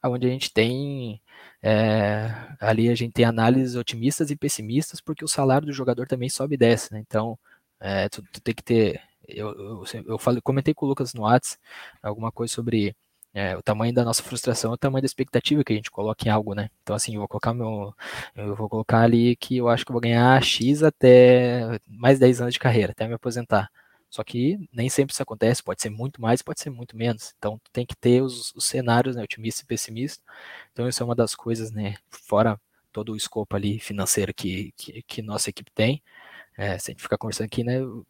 onde a gente tem é, ali a gente tem análises otimistas e pessimistas, porque o salário do jogador também sobe e desce, né? Então, é, tu, tu, tem que ter. Eu, eu, eu falei, comentei com o Lucas no Whats alguma coisa sobre é, o tamanho da nossa frustração, o tamanho da expectativa que a gente coloca em algo, né? Então, assim, eu vou colocar meu. Eu vou colocar ali que eu acho que eu vou ganhar X até mais 10 anos de carreira, até me aposentar. Só que nem sempre isso acontece, pode ser muito mais, pode ser muito menos. Então tem que ter os, os cenários, né, otimista e pessimista. Então isso é uma das coisas, né, fora todo o escopo ali financeiro que, que, que nossa equipe tem. É, se a gente ficar conversando aqui, né, *laughs*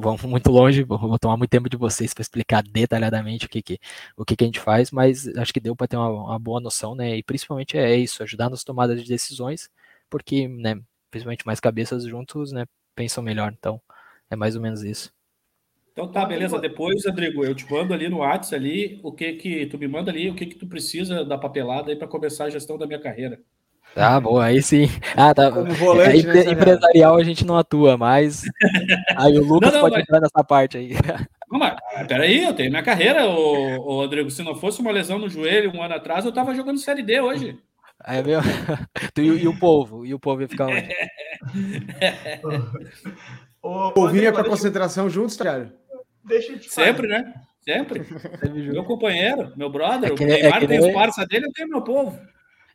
vamos muito longe, vou tomar muito tempo de vocês para explicar detalhadamente o que, que, o que, que a gente faz, mas acho que deu para ter uma, uma, boa noção, né, e principalmente é isso, ajudar nas tomadas de decisões, porque, né, principalmente mais cabeças juntos, né, pensam melhor, então é mais ou menos isso. Então tá, beleza. Depois, Rodrigo, eu te mando ali no WhatsApp ali o que que tu me manda ali, o que que tu precisa da papelada aí para começar a gestão da minha carreira. Tá, boa, aí sim. Ah, tá. Como volante, é, né, empresarial a gente não atua, mas aí o Lucas não, não, pode mas... entrar nessa parte aí. *laughs* Não, mas peraí, eu tenho minha carreira, ô, ô, Rodrigo. Se não fosse uma lesão no joelho um ano atrás, eu tava jogando Série D hoje. É meu. *laughs* E, e, o povo? E o povo ia ficar onde? *laughs* povo vinha para concentração juntos, cara? Deixa de Sempre, né? Sempre. *laughs* meu companheiro, meu brother, é que, o Neymar é tem os parça dele, eu tenho meu povo.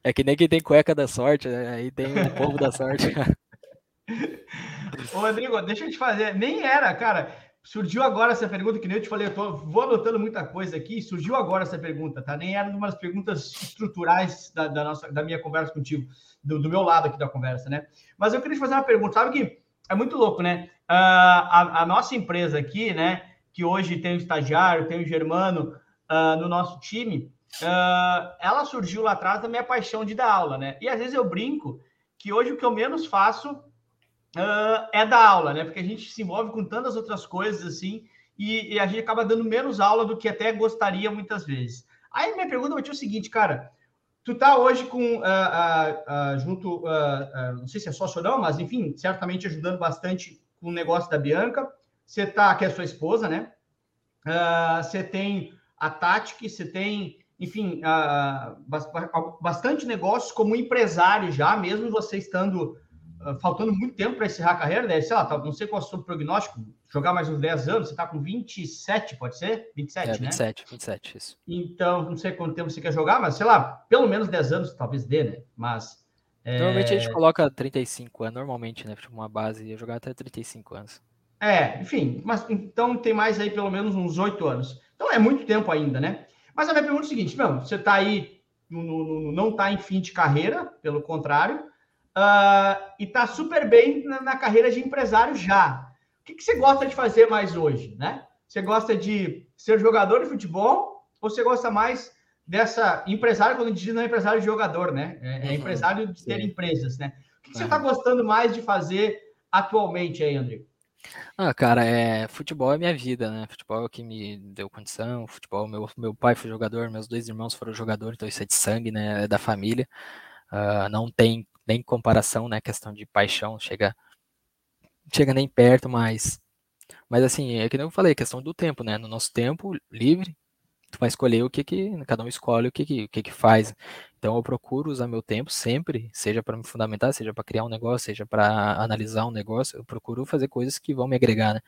É que nem quem tem cueca da sorte, né? aí tem o povo da sorte. *laughs* Ô, Rodrigo, deixa eu te fazer. Nem era, cara. Surgiu agora essa pergunta, que nem eu te falei, eu tô, vou anotando muita coisa aqui. Surgiu agora essa pergunta, tá? Nem era uma das perguntas estruturais da, da, nossa, da minha conversa contigo, do, do, meu lado aqui da conversa, né? Mas eu queria te fazer uma pergunta. Sabe que é muito louco, né? Uh, a, a nossa empresa aqui, né? que hoje tem o estagiário, tem o Germano uh, no nosso time, uh, ela surgiu lá atrás da minha paixão de dar aula, né? E às vezes eu brinco que hoje o que eu menos faço é dar aula, né? Porque a gente se envolve com tantas outras coisas assim e, e, a gente acaba dando menos aula do que até gostaria muitas vezes. Aí minha pergunta ser o seguinte, cara. Tu tá hoje com junto, não sei se é sócio ou não, mas enfim, certamente ajudando bastante com o negócio da Bianca. Você tá, que é sua esposa, né? Uh, você tem a Tati, você tem, enfim, uh, bastante negócios como empresário já, mesmo você estando uh, faltando muito tempo para encerrar a carreira, deve, sei lá, tá, não sei qual é o seu prognóstico, jogar mais uns 10 anos, você está com 27, pode ser? 27, é, 27, né? 27, isso. Então, não sei quanto tempo você quer jogar, mas sei lá, pelo menos 10 anos talvez dê, né? Mas. Normalmente é... a gente coloca 35 anos, normalmente, né? Tipo, uma base, ia jogar até 35 anos. É, enfim, mas então tem mais aí pelo menos uns oito anos. Então é muito tempo ainda, né? Mas a minha pergunta é o seguinte, meu, você está aí, no, no, não está em fim de carreira, pelo contrário, uh, e está super bem na, na, carreira de empresário já. O que, que você gosta de fazer mais hoje, né? Você gosta de ser jogador de futebol ou você gosta mais dessa empresário, quando diz não é empresário de jogador, né? É, é uhum. empresário de ter Sim. empresas, né? O que, que você está gostando mais de fazer atualmente aí, André? Ah, cara, é, futebol é minha vida, né? Futebol é o que me deu condição. Futebol, meu, meu pai foi jogador, meus dois irmãos foram jogadores, então isso é de sangue, né? É da família. Uh, não tem nem comparação, né? Questão de paixão, chega, chega nem perto, mas, mas assim, é que nem eu falei, questão do tempo, né? No nosso tempo livre, tu vai escolher o que que, cada um escolhe o que que, o que, que faz. Então eu procuro usar meu tempo sempre, seja para me fundamentar, seja para criar um negócio, seja para analisar um negócio, eu procuro fazer coisas que vão me agregar, né?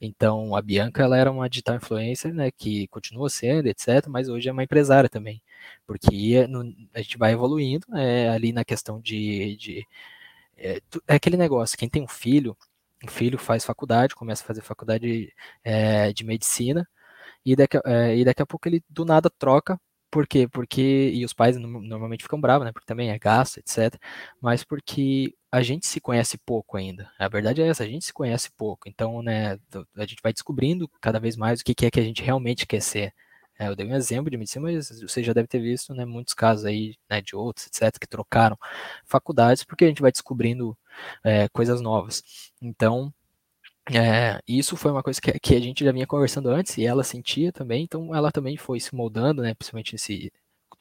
Então a Bianca, ela era uma digital influencer, né, que continua sendo, etc, mas hoje é uma empresária também, porque a gente vai evoluindo é, ali na questão de, de é, é aquele negócio, quem tem um filho, o filho faz faculdade, começa a fazer faculdade é, de medicina, e daqui, é, e daqui a pouco ele do nada troca. Por quê? Porque. E os pais normalmente ficam bravos, né? Porque também é gasto, etc. Mas porque a gente se conhece pouco ainda. A verdade é essa, a gente se conhece pouco. Então, né, a gente vai descobrindo cada vez mais o que é que a gente realmente quer ser. É, eu dei um exemplo de medicina, mas você já deve ter visto né, muitos casos aí né, de outros, etc., que trocaram faculdades, porque a gente vai descobrindo é, coisas novas. Então, é, isso foi uma coisa que, que, a gente já vinha conversando antes e ela sentia também, então ela também foi se moldando, né, principalmente nesse,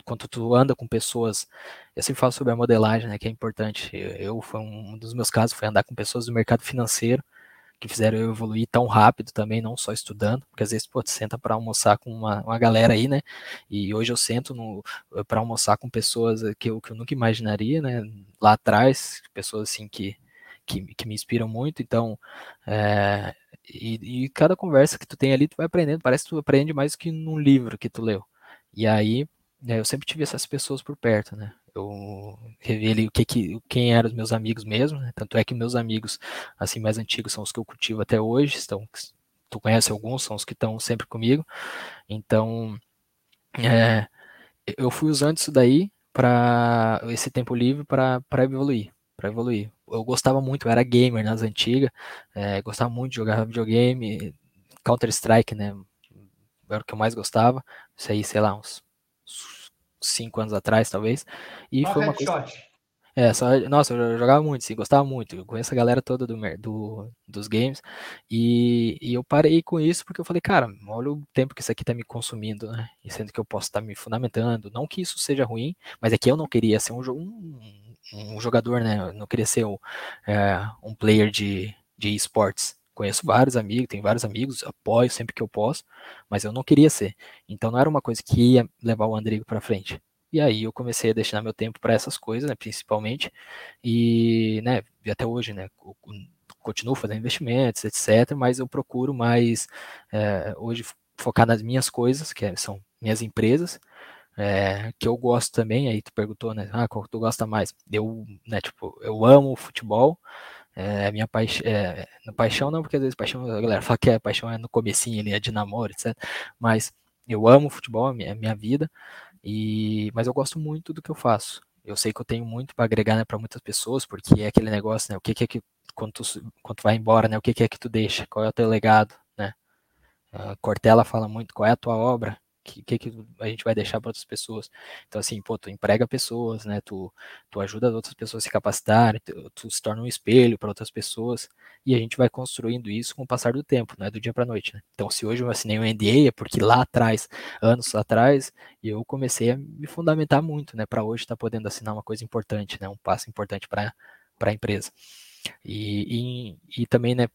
quando tu anda com pessoas, eu sempre falo sobre a modelagem, né, que é importante, eu, eu foi um, um dos meus casos foi andar com pessoas do mercado financeiro, que fizeram eu evoluir tão rápido também, não só estudando, porque às vezes, pô, tu senta para almoçar com uma, uma galera aí, né? E hoje eu sento para almoçar com pessoas que eu, que eu nunca imaginaria, né? Lá atrás, pessoas assim que, que, que me inspiram muito, então. É, e, e cada conversa que tu tem ali, tu vai aprendendo, parece que tu aprende mais que num livro que tu leu. E aí, né, eu sempre tive essas pessoas por perto, né? eu revelei o que, que quem eram os meus amigos mesmo, né? tanto é que meus amigos assim mais antigos são os que eu cultivo até hoje, estão tu conhece alguns, são os que estão sempre comigo. Então, é, eu fui usando isso daí para esse tempo livre para evoluir, para evoluir. Eu gostava muito, eu era gamer nas antigas, é, gostava muito de jogar videogame, Counter Strike, né? Era o que eu mais gostava. Isso aí, sei lá, uns cinco anos atrás, talvez. E foi uma coisa... É, só, nossa, eu jogava muito, sim, gostava muito. Eu conheço a galera toda do, do dos games. E, e, eu parei com isso porque eu falei, cara, olha o tempo que isso aqui tá me consumindo, né? E sendo que eu posso estar tá me fundamentando. Não que isso seja ruim, mas é que eu não queria ser um, um, um jogador, né? Não queria ser um, é, um player de, de esportes. Conheço vários amigos, tenho vários amigos, apoio sempre que eu posso, mas eu não queria ser. Então não era uma coisa que ia levar o Andrigo para frente. E aí eu comecei a destinar meu tempo para essas coisas, né, principalmente, e, né, até hoje, né, continuo fazendo investimentos, etc, mas eu procuro mais, é, hoje, focar nas minhas coisas, que são minhas empresas, é, que eu gosto também, aí tu perguntou, né, ah, qual tu gosta mais? Eu, né, tipo, eu amo futebol, é, minha paixão, é, paixão não, porque às vezes paixão, a galera fala que a paixão é no comecinho, ali, é de namoro, etc. Mas eu amo futebol, é minha, é minha vida, e mas eu gosto muito do que eu faço. Eu sei que eu tenho muito para agregar né, para muitas pessoas, porque é aquele negócio, né? O que, que é que quando tu, quando tu vai embora, né? O que, que é que tu deixa? Qual é o teu legado, né? A Cortella fala muito qual é a tua obra, que, que, que a gente vai deixar para outras pessoas. Então, assim, pô, tu emprega pessoas, né? Tu, tu ajuda outras pessoas a se capacitarem, tu, tu se torna um espelho para outras pessoas, e a gente vai construindo isso com o passar do tempo, não é do dia para noite, né? Então, se hoje eu assinei um NDA, é porque lá atrás, anos atrás, eu comecei a me fundamentar muito, né? Para hoje estar tá podendo assinar uma coisa importante, né? Um passo importante para a empresa. E, e, e também, né,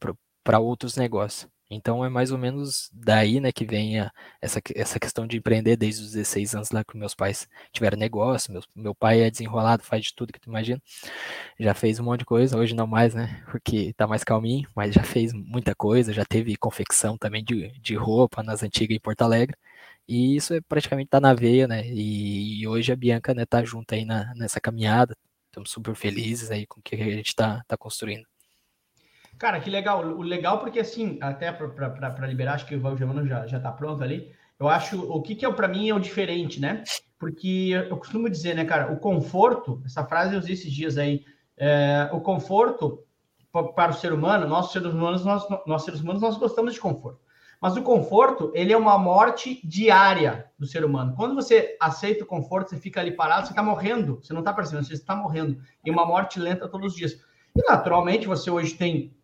para outros negócios. Então é mais ou menos daí, né, que vem a, essa, essa questão de empreender desde os 16 anos lá que meus pais tiveram negócio, meu, meu pai é desenrolado, faz de tudo que tu imagina, já fez um monte de coisa, hoje não mais, né, porque tá mais calminho, mas já fez muita coisa, já teve confecção também de, de roupa nas antigas em Porto Alegre, e isso é praticamente tá na veia, né, e, e hoje a Bianca, né, tá junto aí na, nessa caminhada, estamos super felizes aí com o que a gente tá, tá construindo. Cara, que legal. O legal porque, assim, até para liberar, acho que o Valgermano já, já tá pronto ali. Eu acho, o que que é para mim é o diferente, né? Porque eu costumo dizer, né, cara, o conforto, essa frase eu usei esses dias aí, é, o conforto para o ser humano, nós seres humanos, nós, nós seres humanos, nós gostamos de conforto. Mas o conforto, ele é uma morte diária do ser humano. Quando você aceita o conforto, você fica ali parado, você está morrendo. Você não está percebendo, você está morrendo. E uma morte lenta todos os dias. E naturalmente, você hoje tem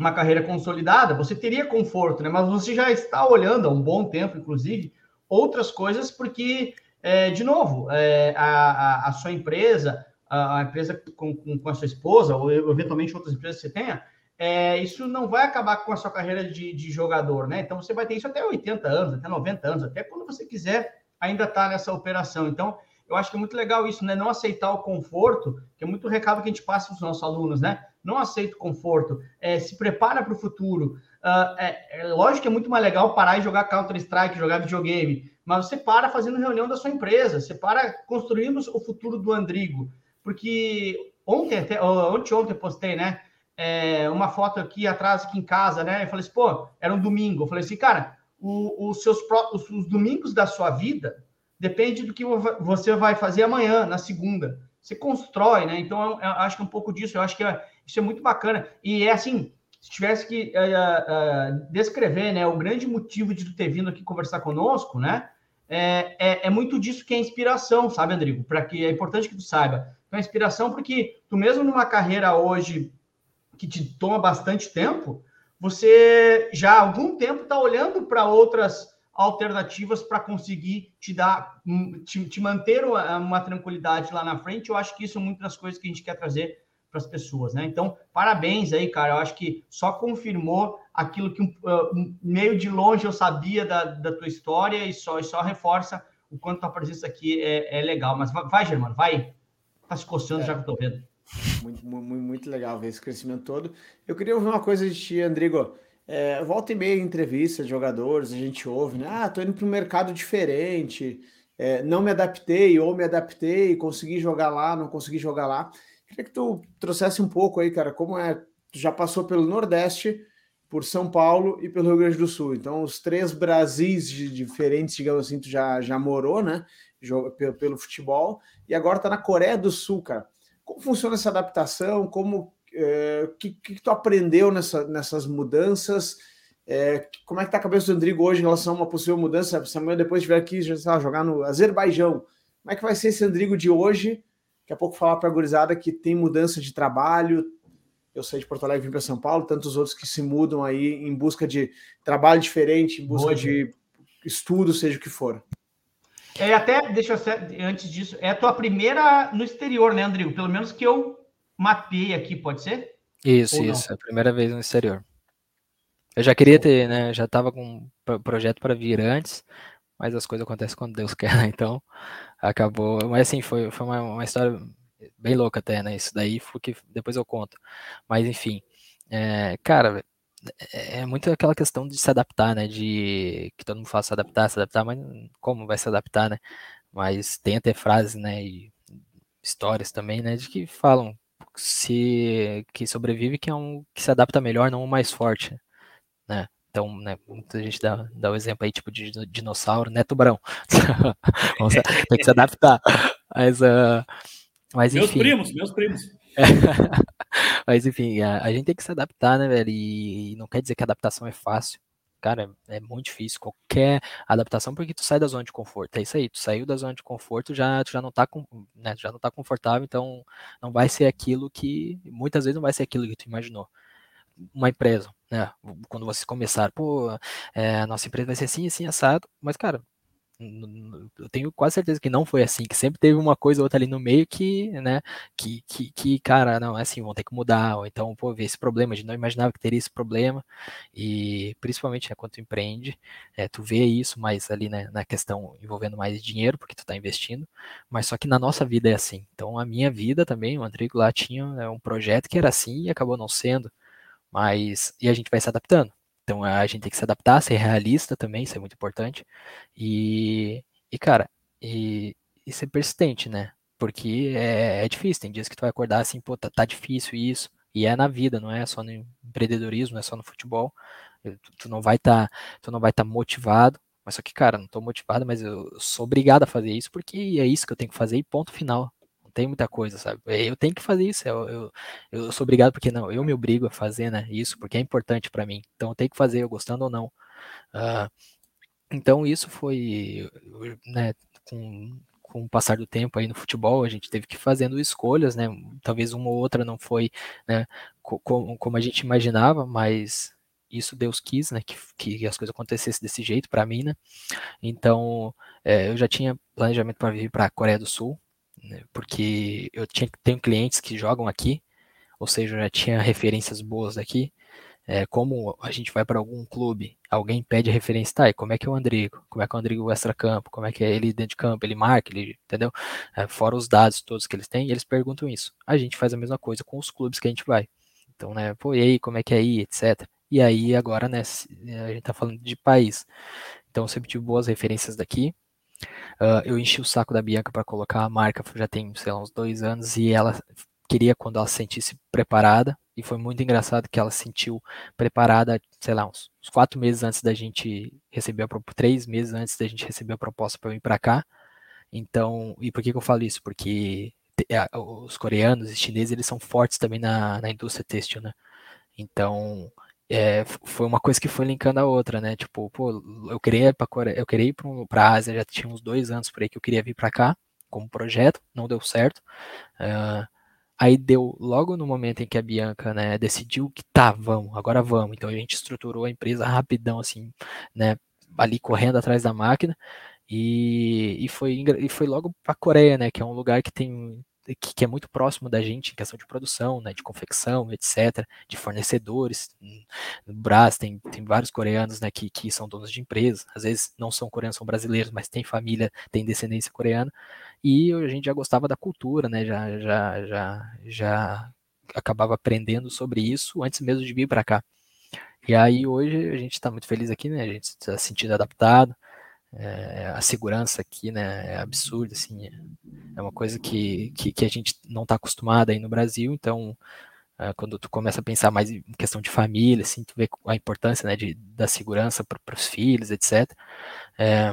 uma carreira consolidada, você teria conforto, né? Mas você já está olhando há um bom tempo, inclusive, outras coisas, porque, é, de novo, é, a, a, a, sua empresa, a, a empresa com, com, com, a sua esposa, ou eventualmente outras empresas que você tenha, é, isso não vai acabar com a sua carreira de, de, jogador, né? Então você vai ter isso até 80 anos, até 90 anos, até quando você quiser ainda estar tá nessa operação. Então, eu acho que é muito legal isso, né? Não aceitar o conforto, que é muito recado que a gente passa para os nossos alunos, né? não aceita o conforto, é, se prepara para o futuro. Uh, é, é, lógico que é muito mais legal parar e jogar Counter-Strike, jogar videogame, mas você para fazendo reunião da sua empresa, você para construindo o futuro do Andrigo, porque ontem, até, ontem, ontem postei, né? É, uma foto aqui atrás, aqui em casa, né? Eu falei assim, pô, era um domingo. Eu falei assim, cara, os seus os, os domingos da sua vida depende do que você vai fazer amanhã, na segunda. Você constrói, né? Então, eu, eu acho que é um pouco disso. Eu acho que é, isso é muito bacana. E é assim, se tivesse que uh, descrever, né, o grande motivo de tu ter vindo aqui conversar conosco, né? É, é, é muito disso que é inspiração, sabe, Andrigo? Para que é importante que tu saiba. Então, é inspiração porque tu mesmo numa carreira hoje que te toma bastante tempo, você já há algum tempo está olhando para outras alternativas para conseguir te dar, hum, te, te, manter uma, uma, tranquilidade lá na frente. Eu acho que isso é muitas das coisas que a gente quer trazer para as pessoas, né? Então, parabéns aí, cara. Eu acho que só confirmou aquilo que uh, meio de longe eu sabia da, da tua história e só, e só reforça o quanto a presença aqui é, é legal. Mas vai, vai, Germano, vai. Tá se coçando é. já que eu tô vendo. Muito, muito, muito legal ver esse crescimento todo. Eu queria ouvir uma coisa de ti, Andrigo. É, volta e meia entrevista de jogadores, a gente ouve, né? Ah, tô indo para um mercado diferente, é, não me adaptei ou me adaptei, consegui jogar lá, não consegui jogar lá. Queria que tu trouxesse um pouco aí, cara, como é. Tu já passou pelo Nordeste, por São Paulo e pelo Rio Grande do Sul. Então, os três Brasis diferentes, digamos assim, tu já, já morou, né? Joga pelo, pelo futebol, e agora tá na Coreia do Sul, cara. Como funciona essa adaptação? Como é, que, que tu aprendeu nessa, nessas mudanças? É, como é que tá a cabeça do Rodrigo hoje em relação a uma possível mudança? Se amanhã depois estiver aqui, já lá, jogar no Azerbaijão, como é que vai ser esse Rodrigo de hoje? Daqui a pouco falar para a gurizada que tem mudança de trabalho. Eu saí de Porto Alegre e vim para São Paulo, tantos outros que se mudam aí em busca de trabalho diferente, em busca hoje. de estudo, seja o que for. É até, deixa eu antes disso, é a tua primeira no exterior, né, Andrigo? Pelo menos que eu mapeei aqui, pode ser? Isso, isso, é a primeira vez no exterior. Eu já queria ter, né? Já estava com um projeto para vir antes, mas as coisas acontecem quando Deus *laughs* quer, né? Então acabou. Mas assim, foi, foi uma, uma história bem louca até, né? Isso daí foi que depois eu conto. Mas enfim, é, cara, é, é muito aquela questão de se adaptar, né? De que todo mundo fala se adaptar, se adaptar, mas como vai se adaptar, né? Mas tem até frases, né? E histórias também, né? De que falam se que sobrevive que é um que se adapta melhor, não o mais forte, né? Então, né, muita gente dá, dá o exemplo aí, tipo, de dinossauro, né, tubarão. *laughs* tem que se adaptar. Mas, uh, mas enfim. Meus primos, meus primos. *laughs* mas enfim, a, a, gente tem que se adaptar, né, velho? E não quer dizer que a adaptação é fácil. Cara, é muito difícil qualquer adaptação porque tu sai da zona de conforto. É isso aí, tu saiu da zona de conforto, já tu já não tá com, né, já não tá confortável, então não vai ser aquilo que muitas vezes não vai ser aquilo que tu imaginou. Uma empresa, né, quando vocês começaram, pô, é, nossa empresa vai ser assim, assim assado, mas cara, eu tenho quase certeza que não foi assim, que sempre teve uma coisa ou outra ali no meio que, né, que, que, que cara, não, é assim, vão ter que mudar, ou então, pô, ver esse problema, a gente não imaginava que teria esse problema, e principalmente, né, quando tu empreende, é, tu vê isso mais ali, né, na questão envolvendo mais dinheiro, porque tu tá investindo, mas só que na nossa vida é assim, então a minha vida também, o Andrigo lá tinha né, um projeto que era assim e acabou não sendo, mas, e a gente vai se adaptando, então a gente tem que se adaptar, ser realista também, isso é muito importante. E, e cara, e, e ser persistente, né? Porque é, é, difícil, tem dias que tu vai acordar assim, pô, tá, tá, difícil isso. E é na vida, não é só no empreendedorismo, não é só no futebol. Tu, tu não vai estar, tá, tu não vai estar tá motivado, mas só que, cara, não tô motivado, mas eu sou obrigado a fazer isso porque é isso que eu tenho que fazer e ponto final tem muita coisa, sabe? Eu tenho que fazer isso, eu, eu, eu sou obrigado porque não, eu me obrigo a fazer, né? Isso porque é importante para mim. Então eu tenho que fazer, eu gostando ou não. Uh, então isso foi, né? Com, com o passar do tempo aí no futebol, a gente teve que ir fazendo escolhas, né? Talvez uma ou outra não foi, né? Como, como a gente imaginava, mas isso Deus quis, né? Que, que as coisas acontecessem desse jeito para mim, né? Então, é, eu já tinha planejamento para vir para a Coreia do Sul, né, porque eu tinha, tenho clientes que jogam aqui, ou seja, já tinha referências boas aqui. É, como a gente vai para algum clube, alguém pede referência, tá, e como é que é o Andrigo? Como é que é o Andrigo extra-campo? Como é que é ele dentro de campo? Ele marca, ele, entendeu? É, fora os dados todos que eles têm, eles perguntam isso. A gente faz a mesma coisa com os clubes que a gente vai. Então, né, pô, e aí, como é que é aí, etc. E aí, agora, né, a gente tá falando de país. Então, eu sempre tive boas referências daqui, Uh, eu enchi o saco da Bianca para colocar a marca, já tem, sei lá, uns dois anos, e ela queria quando ela se sentisse preparada, e foi muito engraçado que ela se sentiu preparada, sei lá, uns, uns quatro meses antes da gente receber a três meses antes da gente receber a proposta para vir para cá. Então, e por que, que eu falo isso? Porque os coreanos e chineses eles são fortes também na, na indústria têxtil, né? Então, é, foi uma coisa que foi linkando a outra, né? Tipo, pô, eu queria ir para Coreia, eu queria ir para a Ásia, já tinha uns dois anos por aí que eu queria vir para cá como projeto, não deu certo. Uh, aí deu logo no momento em que a Bianca, né, decidiu que tá, vamos, agora vamos. Então a gente estruturou a empresa rapidão, assim, né, ali correndo atrás da máquina. E, e, foi, e foi logo para a Coreia, né, que é um lugar que tem que, que, é muito próximo da gente em questão de produção, né, de confecção, etc., de fornecedores. No Brás tem, tem vários coreanos né, que, que são donos de empresas, às vezes não são coreanos, são brasileiros, mas tem família, tem descendência coreana, e a gente já gostava da cultura, né, já, já, já, já acabava aprendendo sobre isso antes mesmo de vir para cá. E aí hoje a gente está muito feliz aqui, né, a gente está se sentindo adaptado, é, a segurança aqui, né, é absurda, assim, é, é uma coisa que, que, que a gente não está acostumado aí no Brasil, então é, quando tu começa a pensar mais em questão de família, assim, tu vê a importância, né, de, da segurança para os filhos, etc. É,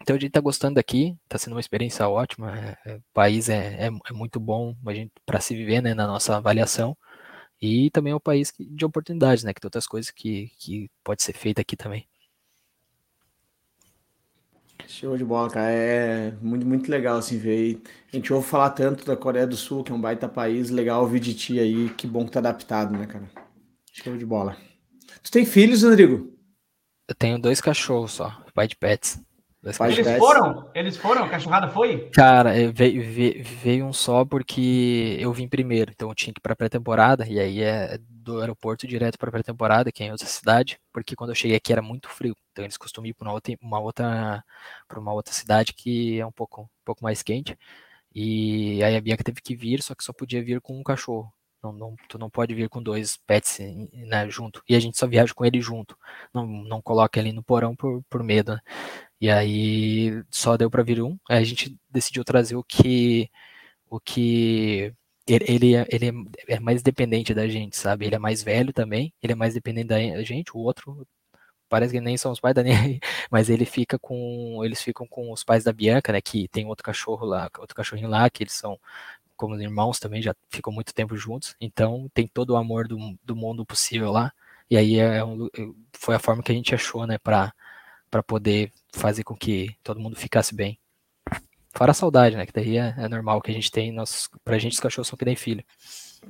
então a gente está gostando daqui, está sendo uma experiência ótima, é, é, o país é, é, muito bom para se viver, né, na nossa avaliação, e também é um país de oportunidades, né, que tem outras coisas que, que pode ser feita aqui também. Show de bola, cara. É muito, muito legal assim ver. A gente ouve falar tanto da Coreia do Sul, que é um baita país. Legal ouvir de ti aí. Que bom que tá adaptado, né, cara? Show de bola. Tu tem filhos, Rodrigo? Eu tenho dois cachorros só, pai de pets. Eles foram? Eles foram? A cachorrada foi? Cara, veio, veio, veio, um só porque eu vim primeiro, então eu tinha que ir pra pré-temporada, e aí é do aeroporto direto pra pré-temporada, que é em outra cidade, porque quando eu cheguei aqui era muito frio, então eles costumam ir pra uma outra, uma outra, pra uma outra cidade que é um pouco, um pouco mais quente, e aí a Bianca teve que vir, só que só podia vir com um cachorro. Não, não, tu não pode vir com dois pets né, junto. E a gente só viaja com ele junto. Não, não coloca ele no porão por, por medo. Né? E aí só deu para vir um. Aí a gente decidiu trazer o que o que ele, ele, ele é mais dependente da gente, sabe? Ele é mais velho também, ele é mais dependente da gente. O outro parece que nem são os pais da *laughs* Ney, mas ele fica com eles ficam com os pais da Bianca, né? Que tem outro cachorro lá, outro cachorrinho lá que eles são como irmãos também, já ficam muito tempo juntos. Então tem todo o amor do, do mundo possível lá. E aí é um, foi a forma que a gente achou, né? Para para poder fazer com que todo mundo ficasse bem. Fora a saudade, né? Que daí é, é normal que a gente tem. Nossos, pra gente, os cachorros são que nem filho.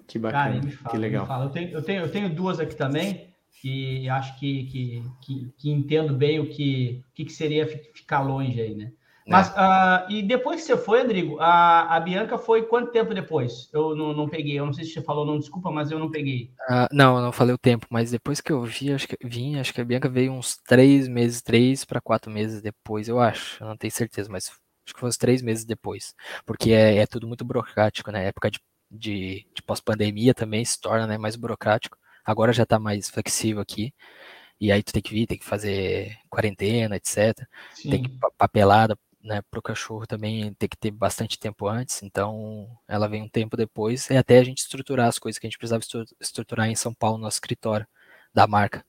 Que bacana, Cara, fala, que legal. Eu tenho, eu, tenho, eu tenho duas aqui também, e acho que, que, que, que entendo bem o que, que, que seria ficar longe aí, né? É. Mas, uh, e depois que você foi, Rodrigo, a, a Bianca foi quanto tempo depois? Eu não, não peguei, eu não sei se você falou, não, desculpa, mas eu não peguei. Uh, não, eu não falei o tempo, mas depois que eu vi, acho que vim, acho que a Bianca veio uns três meses, três para quatro meses depois, eu acho, eu não tenho certeza, mas acho que foi uns três meses depois, porque é, é tudo muito burocrático, né? Época de, de, de pós-pandemia também se torna né, mais burocrático. Agora já tá mais flexível aqui. E aí tu tem que vir, tem que fazer quarentena, etc. Sim. Tem que papelada né, para o cachorro também ter que ter bastante tempo antes, então ela vem um tempo depois, e até a gente estruturar as coisas que a gente precisava estruturar em São Paulo, no nosso escritório da marca.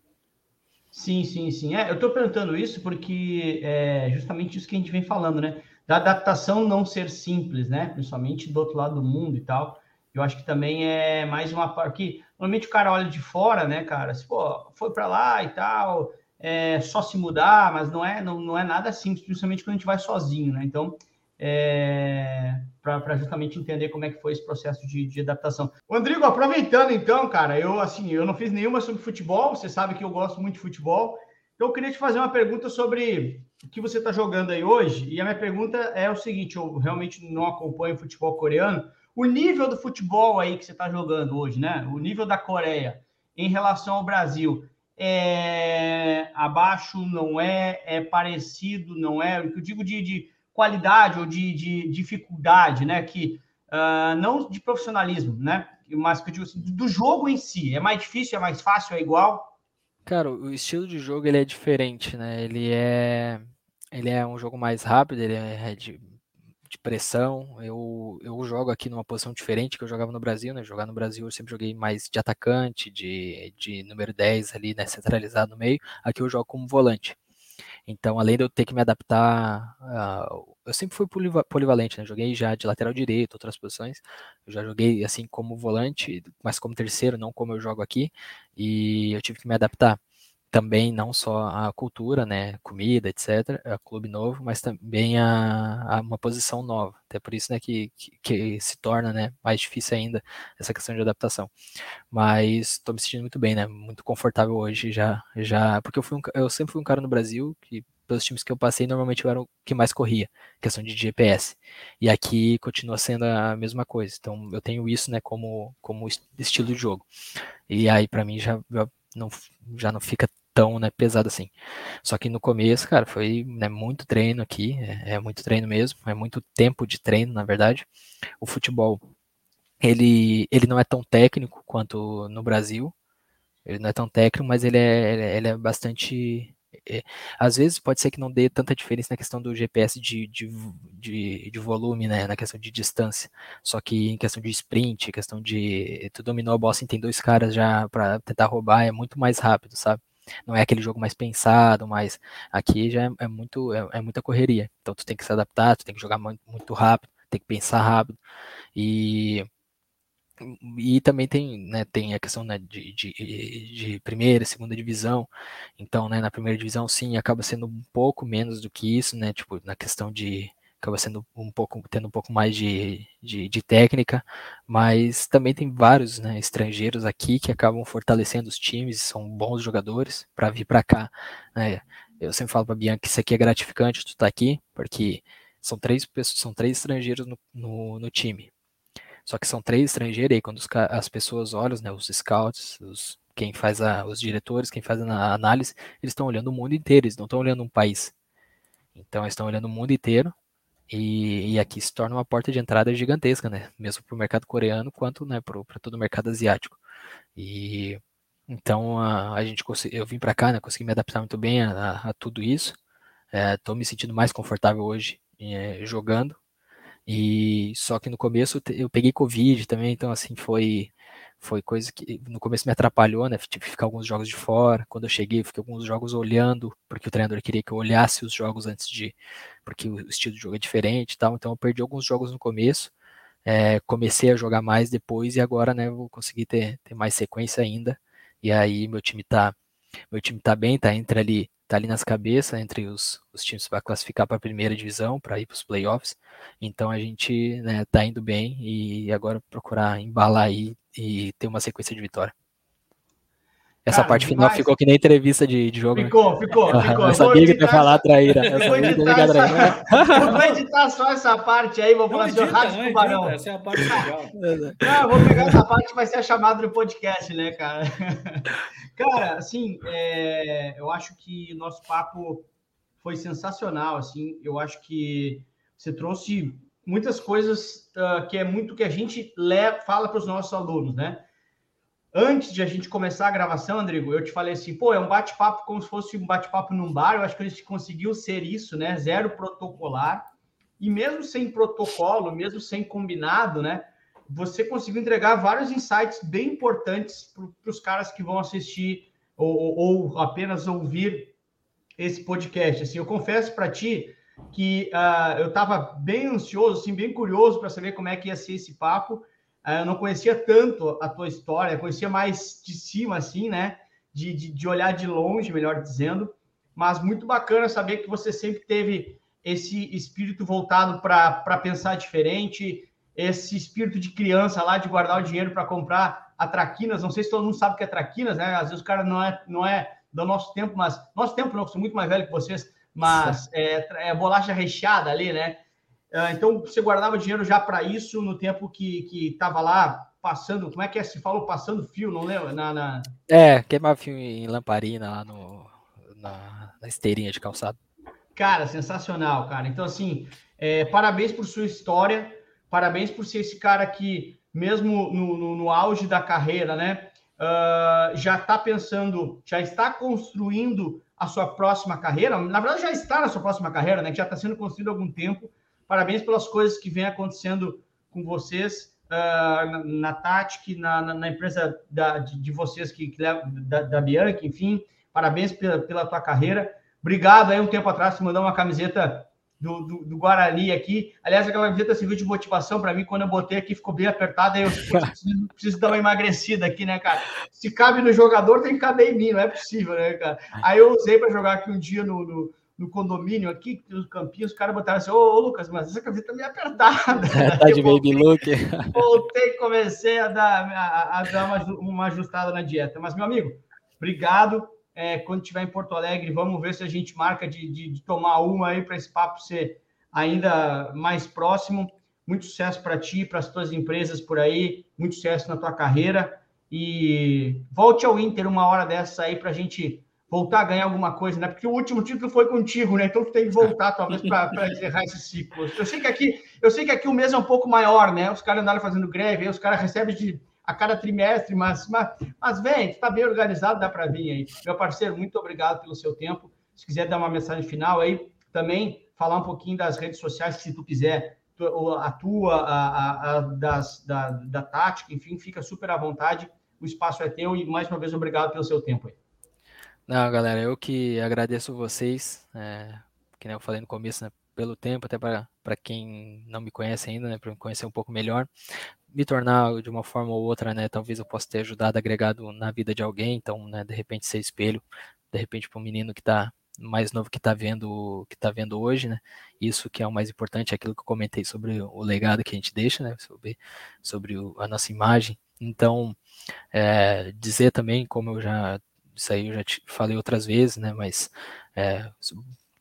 Sim, sim, sim. É, eu estou perguntando isso porque é justamente isso que a gente vem falando, né? Da adaptação não ser simples, né? Principalmente do outro lado do mundo e tal. Eu acho que também é mais uma parte que normalmente o cara olha de fora, né, cara? Se pô, foi para lá e tal, é só se mudar, mas não é, não, não é nada simples, principalmente quando a gente vai sozinho, né? Então, é, para justamente entender como é que foi esse processo de, de adaptação. Rodrigo, aproveitando então, cara, eu assim, eu não fiz nenhuma sobre futebol, você sabe que eu gosto muito de futebol, então eu queria te fazer uma pergunta sobre que você está jogando aí hoje, e a minha pergunta é o seguinte, eu realmente não acompanho futebol coreano, o nível do futebol aí que você está jogando hoje, né? O nível da Coreia em relação ao Brasil, é abaixo, não é, é parecido, não é. O que eu digo de, de qualidade ou de, de, dificuldade, né? Que uh, não de profissionalismo, né? Mas que eu digo assim, do jogo em si, é mais difícil, é mais fácil, é igual? Cara, o estilo de jogo ele é diferente, né? Ele é ele é um jogo mais rápido, ele é de, de pressão. Eu, eu jogo aqui numa posição diferente que eu jogava no Brasil, né? Jogar no Brasil eu sempre joguei mais de atacante, de, de número 10 ali, né? Centralizado no meio. Aqui eu jogo como volante. Então, além de eu ter que me adaptar, uh, eu sempre fui polivalente, né? Joguei já de lateral direito, outras posições. Eu já joguei assim como volante, mas como terceiro, não como eu jogo aqui. E eu tive que me adaptar também não só a cultura, né, comida, etc, a clube novo, mas também a, a uma posição nova. Até por isso, né, que, que, que, se torna, né, mais difícil ainda essa questão de adaptação. Mas estou me sentindo muito bem, né, muito confortável hoje já, já, porque eu fui um, eu sempre fui um cara no Brasil que pelos times que eu passei, normalmente eu era o que mais corria, questão de GPS. E aqui continua sendo a mesma coisa. Então eu tenho isso, né, como como estilo de jogo. E aí para mim já, já não já não fica tão né, pesado assim. Só que no começo, cara, foi né, muito treino aqui, é, é, muito treino mesmo, é muito tempo de treino, na verdade. O futebol, ele, ele não é tão técnico quanto no Brasil, ele não é tão técnico, mas ele é, ele é bastante. É, às vezes pode ser que não dê tanta diferença na questão do GPS de, de, de, de, volume, né? Na questão de distância. Só que em questão de sprint, questão de. Tu dominou a bola e tem dois caras já para tentar roubar, é muito mais rápido, sabe? não é aquele jogo mais pensado, mas aqui já é, é muito é, é, muita correria. Então tu tem que se adaptar, tu tem que jogar muito rápido, tem que pensar rápido e e também tem, né, tem a questão né, de, de, de primeira, segunda divisão. Então, né, na primeira divisão, sim, acaba sendo um pouco menos do que isso, né? Tipo, na questão de, acaba sendo um pouco tendo um pouco mais de, de, de técnica, mas também tem vários né, estrangeiros aqui que acabam fortalecendo os times, são bons jogadores para vir para cá. Né? Eu sempre falo para Bianca que isso aqui é gratificante, tu tá aqui, porque são três pessoas, são três estrangeiros no, no, no time. Só que são três estrangeiros, e aí quando os, as pessoas olham, né, os scouts, os, quem faz a, os diretores, quem faz a análise, eles estão olhando o mundo inteiro, eles não estão olhando um país. Então, eles estão olhando o mundo inteiro e, e, aqui se torna uma porta de entrada gigantesca, né? Mesmo para o mercado coreano quanto né, para todo o mercado asiático. E então a, a gente eu vim para cá, né? Consegui me adaptar muito bem a, a, tudo isso. Estou é, me sentindo mais confortável hoje é, jogando. E só que no começo eu peguei Covid também, então assim foi foi coisa que no começo me atrapalhou, né? Tive que ficar alguns jogos de fora. Quando eu cheguei, fiquei alguns jogos olhando, porque o treinador queria que eu olhasse os jogos antes de. Porque o estilo de jogo é diferente e tal. Então eu perdi alguns jogos no começo. É, comecei a jogar mais depois e agora, né, vou conseguir ter, ter mais sequência ainda. E aí meu time tá. Meu time tá bem, tá entre ali tá ali nas cabeças entre os, os times para classificar para a primeira divisão, para ir para os playoffs. Então a gente né, tá indo bem e agora procurar embalar aí e ter uma sequência de vitória. Essa Cara, parte final ficou que nem entrevista de, de jogo. Né? Ficou, né? ficou, ficou. Eu *laughs* sabia que ia falar traíra. Eu vou editar, essa... vou editar só essa parte aí, vou falar assim, rádio tubarão. Essa é a parte legal. *laughs* Não, vou pegar essa parte que vai ser a chamada do podcast, né, cara? *laughs* Cara, assim, é, eu acho que nosso papo foi sensacional, assim, eu acho que você trouxe muitas coisas uh, que é muito que a gente leva, fala para os nossos alunos, né? Antes de a gente começar a gravação, Andrigo, eu te falei assim, pô, é um bate-papo como se fosse um bate-papo num bar, eu acho que a gente conseguiu ser isso, né? Zero protocolar, e mesmo sem protocolo, mesmo sem combinado, né? você conseguiu entregar vários insights bem importantes para os caras que vão assistir ou, ou, apenas ouvir esse podcast. Assim, eu confesso para ti que uh, eu estava bem ansioso, assim, bem curioso para saber como é que ia ser esse papo. Uh, eu não conhecia tanto a tua história, conhecia mais de cima, assim, né? De, de, de olhar de longe, melhor dizendo. Mas muito bacana saber que você sempre teve esse espírito voltado para pensar diferente, esse espírito de criança lá de guardar o dinheiro para comprar a traquinas. Não sei se todo mundo sabe o que é traquinas, né? Às vezes o cara não é, não é do nosso tempo, mas nosso tempo não, sou muito mais velho que vocês, mas é, é bolacha recheada ali, né? Ah, então você guardava dinheiro já para isso no tempo que que estava lá passando, como é que é? Se falou passando fio, não lembro? Na, na... É, queimava fio em lamparina lá no, na, na esteirinha de calçado. Cara, sensacional, cara. Então, assim, é, parabéns por sua história. Parabéns por ser esse cara que, mesmo no, no, no auge da carreira, né, uh, já está pensando, já está construindo a sua próxima carreira. Na verdade, já está na sua próxima carreira, né, que já está sendo construído há algum tempo, Parabéns pelas coisas que vem acontecendo com vocês uh, na, na Tati, na, na, na, empresa da, de, de vocês que, que da, da Bianca, enfim. Parabéns pela, pela tua carreira. Obrigado aí um tempo atrás, você mandou uma camiseta do, do, do, Guarani aqui. Aliás, aquela camiseta serviu de motivação para mim quando eu botei aqui, ficou bem apertada. Eu *laughs* preciso, preciso, dar uma emagrecida aqui, né, cara? Se cabe no jogador, tem que caber em mim, não é possível, né, cara? Aí eu usei para jogar aqui um dia no, no, no condomínio aqui, nos campinhos, os caras botaram assim: Ô, ô, Lucas, mas essa camiseta é meio apertada. É, *laughs* tá de baby look. *laughs* Voltei, comecei a dar, a, a dar uma, uma ajustada na dieta. Mas, meu amigo, obrigado é, quando estiver em Porto Alegre, vamos ver se a gente marca de, de, de tomar uma aí para esse papo ser ainda mais próximo. Muito sucesso para ti, para as tuas empresas por aí, muito sucesso na tua carreira. E volte ao Inter uma hora dessa aí para a gente voltar a ganhar alguma coisa, né? Porque o último título foi contigo, né? Então tu tem que voltar, talvez, para *laughs* encerrar esse ciclo. Eu sei que aqui, eu sei que aqui o mês é um pouco maior, né? Os caras andaram fazendo greve, aí os caras recebem de a cada trimestre, mas, mas, mas vem, está bem organizado, dá para vir aí. Meu parceiro, muito obrigado pelo seu tempo. Se quiser dar uma mensagem final aí, também falar um pouquinho das redes sociais, se tu quiser, a tua, a, a, a das, da, da tática, enfim, fica super à vontade. O espaço é teu e mais uma vez obrigado pelo seu tempo aí. Não, galera, eu que agradeço vocês, é, que eu falei no começo, né, pelo tempo, até para quem não me conhece ainda, né, para me conhecer um pouco melhor me tornar de uma forma ou outra, né? Talvez eu possa ter ajudado, agregado na vida de alguém, então, né? De repente ser espelho, de repente para um menino que está mais novo que está vendo que tá vendo hoje, né? Isso que é o mais importante, é aquilo que eu comentei sobre o legado que a gente deixa, né? Sobre, sobre o, a nossa imagem. Então, é, dizer também, como eu já isso aí eu já te falei outras vezes, né? Mas é,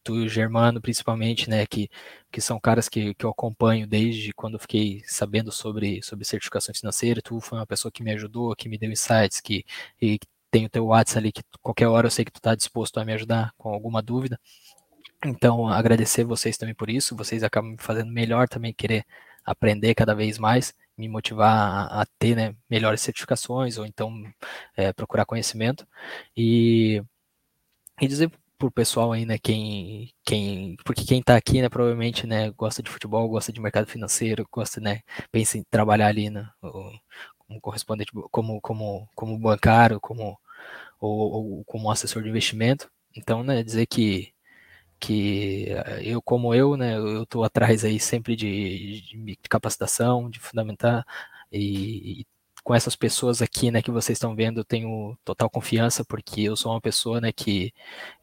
tu e o Germano, principalmente, né, que, que são caras que, que eu acompanho desde quando eu fiquei sabendo sobre, sobre certificação financeira. Tu foi uma pessoa que me ajudou, que me deu insights, que, e tem o teu WhatsApp ali, que qualquer hora eu sei que tu está disposto a me ajudar com alguma dúvida. Então, agradecer vocês também por isso. Vocês acabam me fazendo melhor também, querer aprender cada vez mais, me motivar a, a ter né, melhores certificações ou então é, procurar conhecimento. E, e dizer pro pessoal aí, né, quem, quem, porque quem tá aqui, né, provavelmente, né, gosta de futebol, gosta de mercado financeiro, gosta, né, pensa em trabalhar ali, né, como correspondente, como, como, como bancário, como, ou, ou como assessor de investimento. Então, né, dizer que, que eu, como eu, né, eu tô atrás aí sempre de, de, capacitação, de fundamentar e, e com essas pessoas aqui, né, que vocês estão vendo, eu tenho total confiança, porque eu sou uma pessoa, né, que,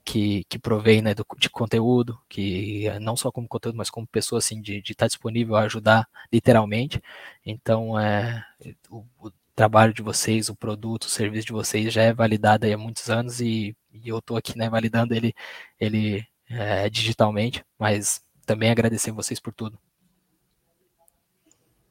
que, que provém, né, do, de conteúdo, que não só como conteúdo, mas como pessoa, assim, de estar tá disponível a ajudar, literalmente. Então, é, o, o, trabalho de vocês, o produto, o serviço de vocês já é validado há muitos anos e, e eu estou aqui, né, validando ele, ele é, digitalmente, mas também agradecer vocês por tudo.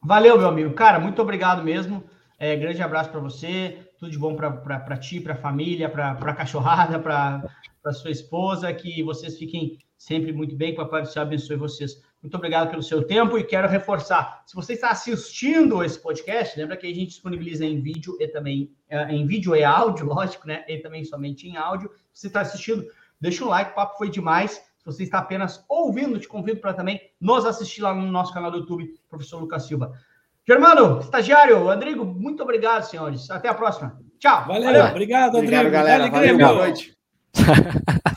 Valeu, meu amigo. Cara, muito obrigado mesmo. É, grande abraço para você, tudo de bom para ti, para a família, para a cachorrada, para sua esposa, que vocês fiquem sempre muito bem, que o Papai do Céu abençoe vocês. Muito obrigado pelo seu tempo e quero reforçar, se você está assistindo esse podcast, lembra que a gente disponibiliza em vídeo e também é, em vídeo e áudio, *laughs* lógico, né? E também somente em áudio. Se você está assistindo, deixa um like, o papo foi demais. Se você está apenas ouvindo, te convido para também nos assistir lá no nosso canal do YouTube, Professor Lucas Silva. Germano, estagiário, Rodrigo, muito obrigado, senhores. Até a próxima. Tchau. Valeu, Valeu. obrigado, Rodrigo. Obrigado, galera. Valeu, boa noite. *laughs*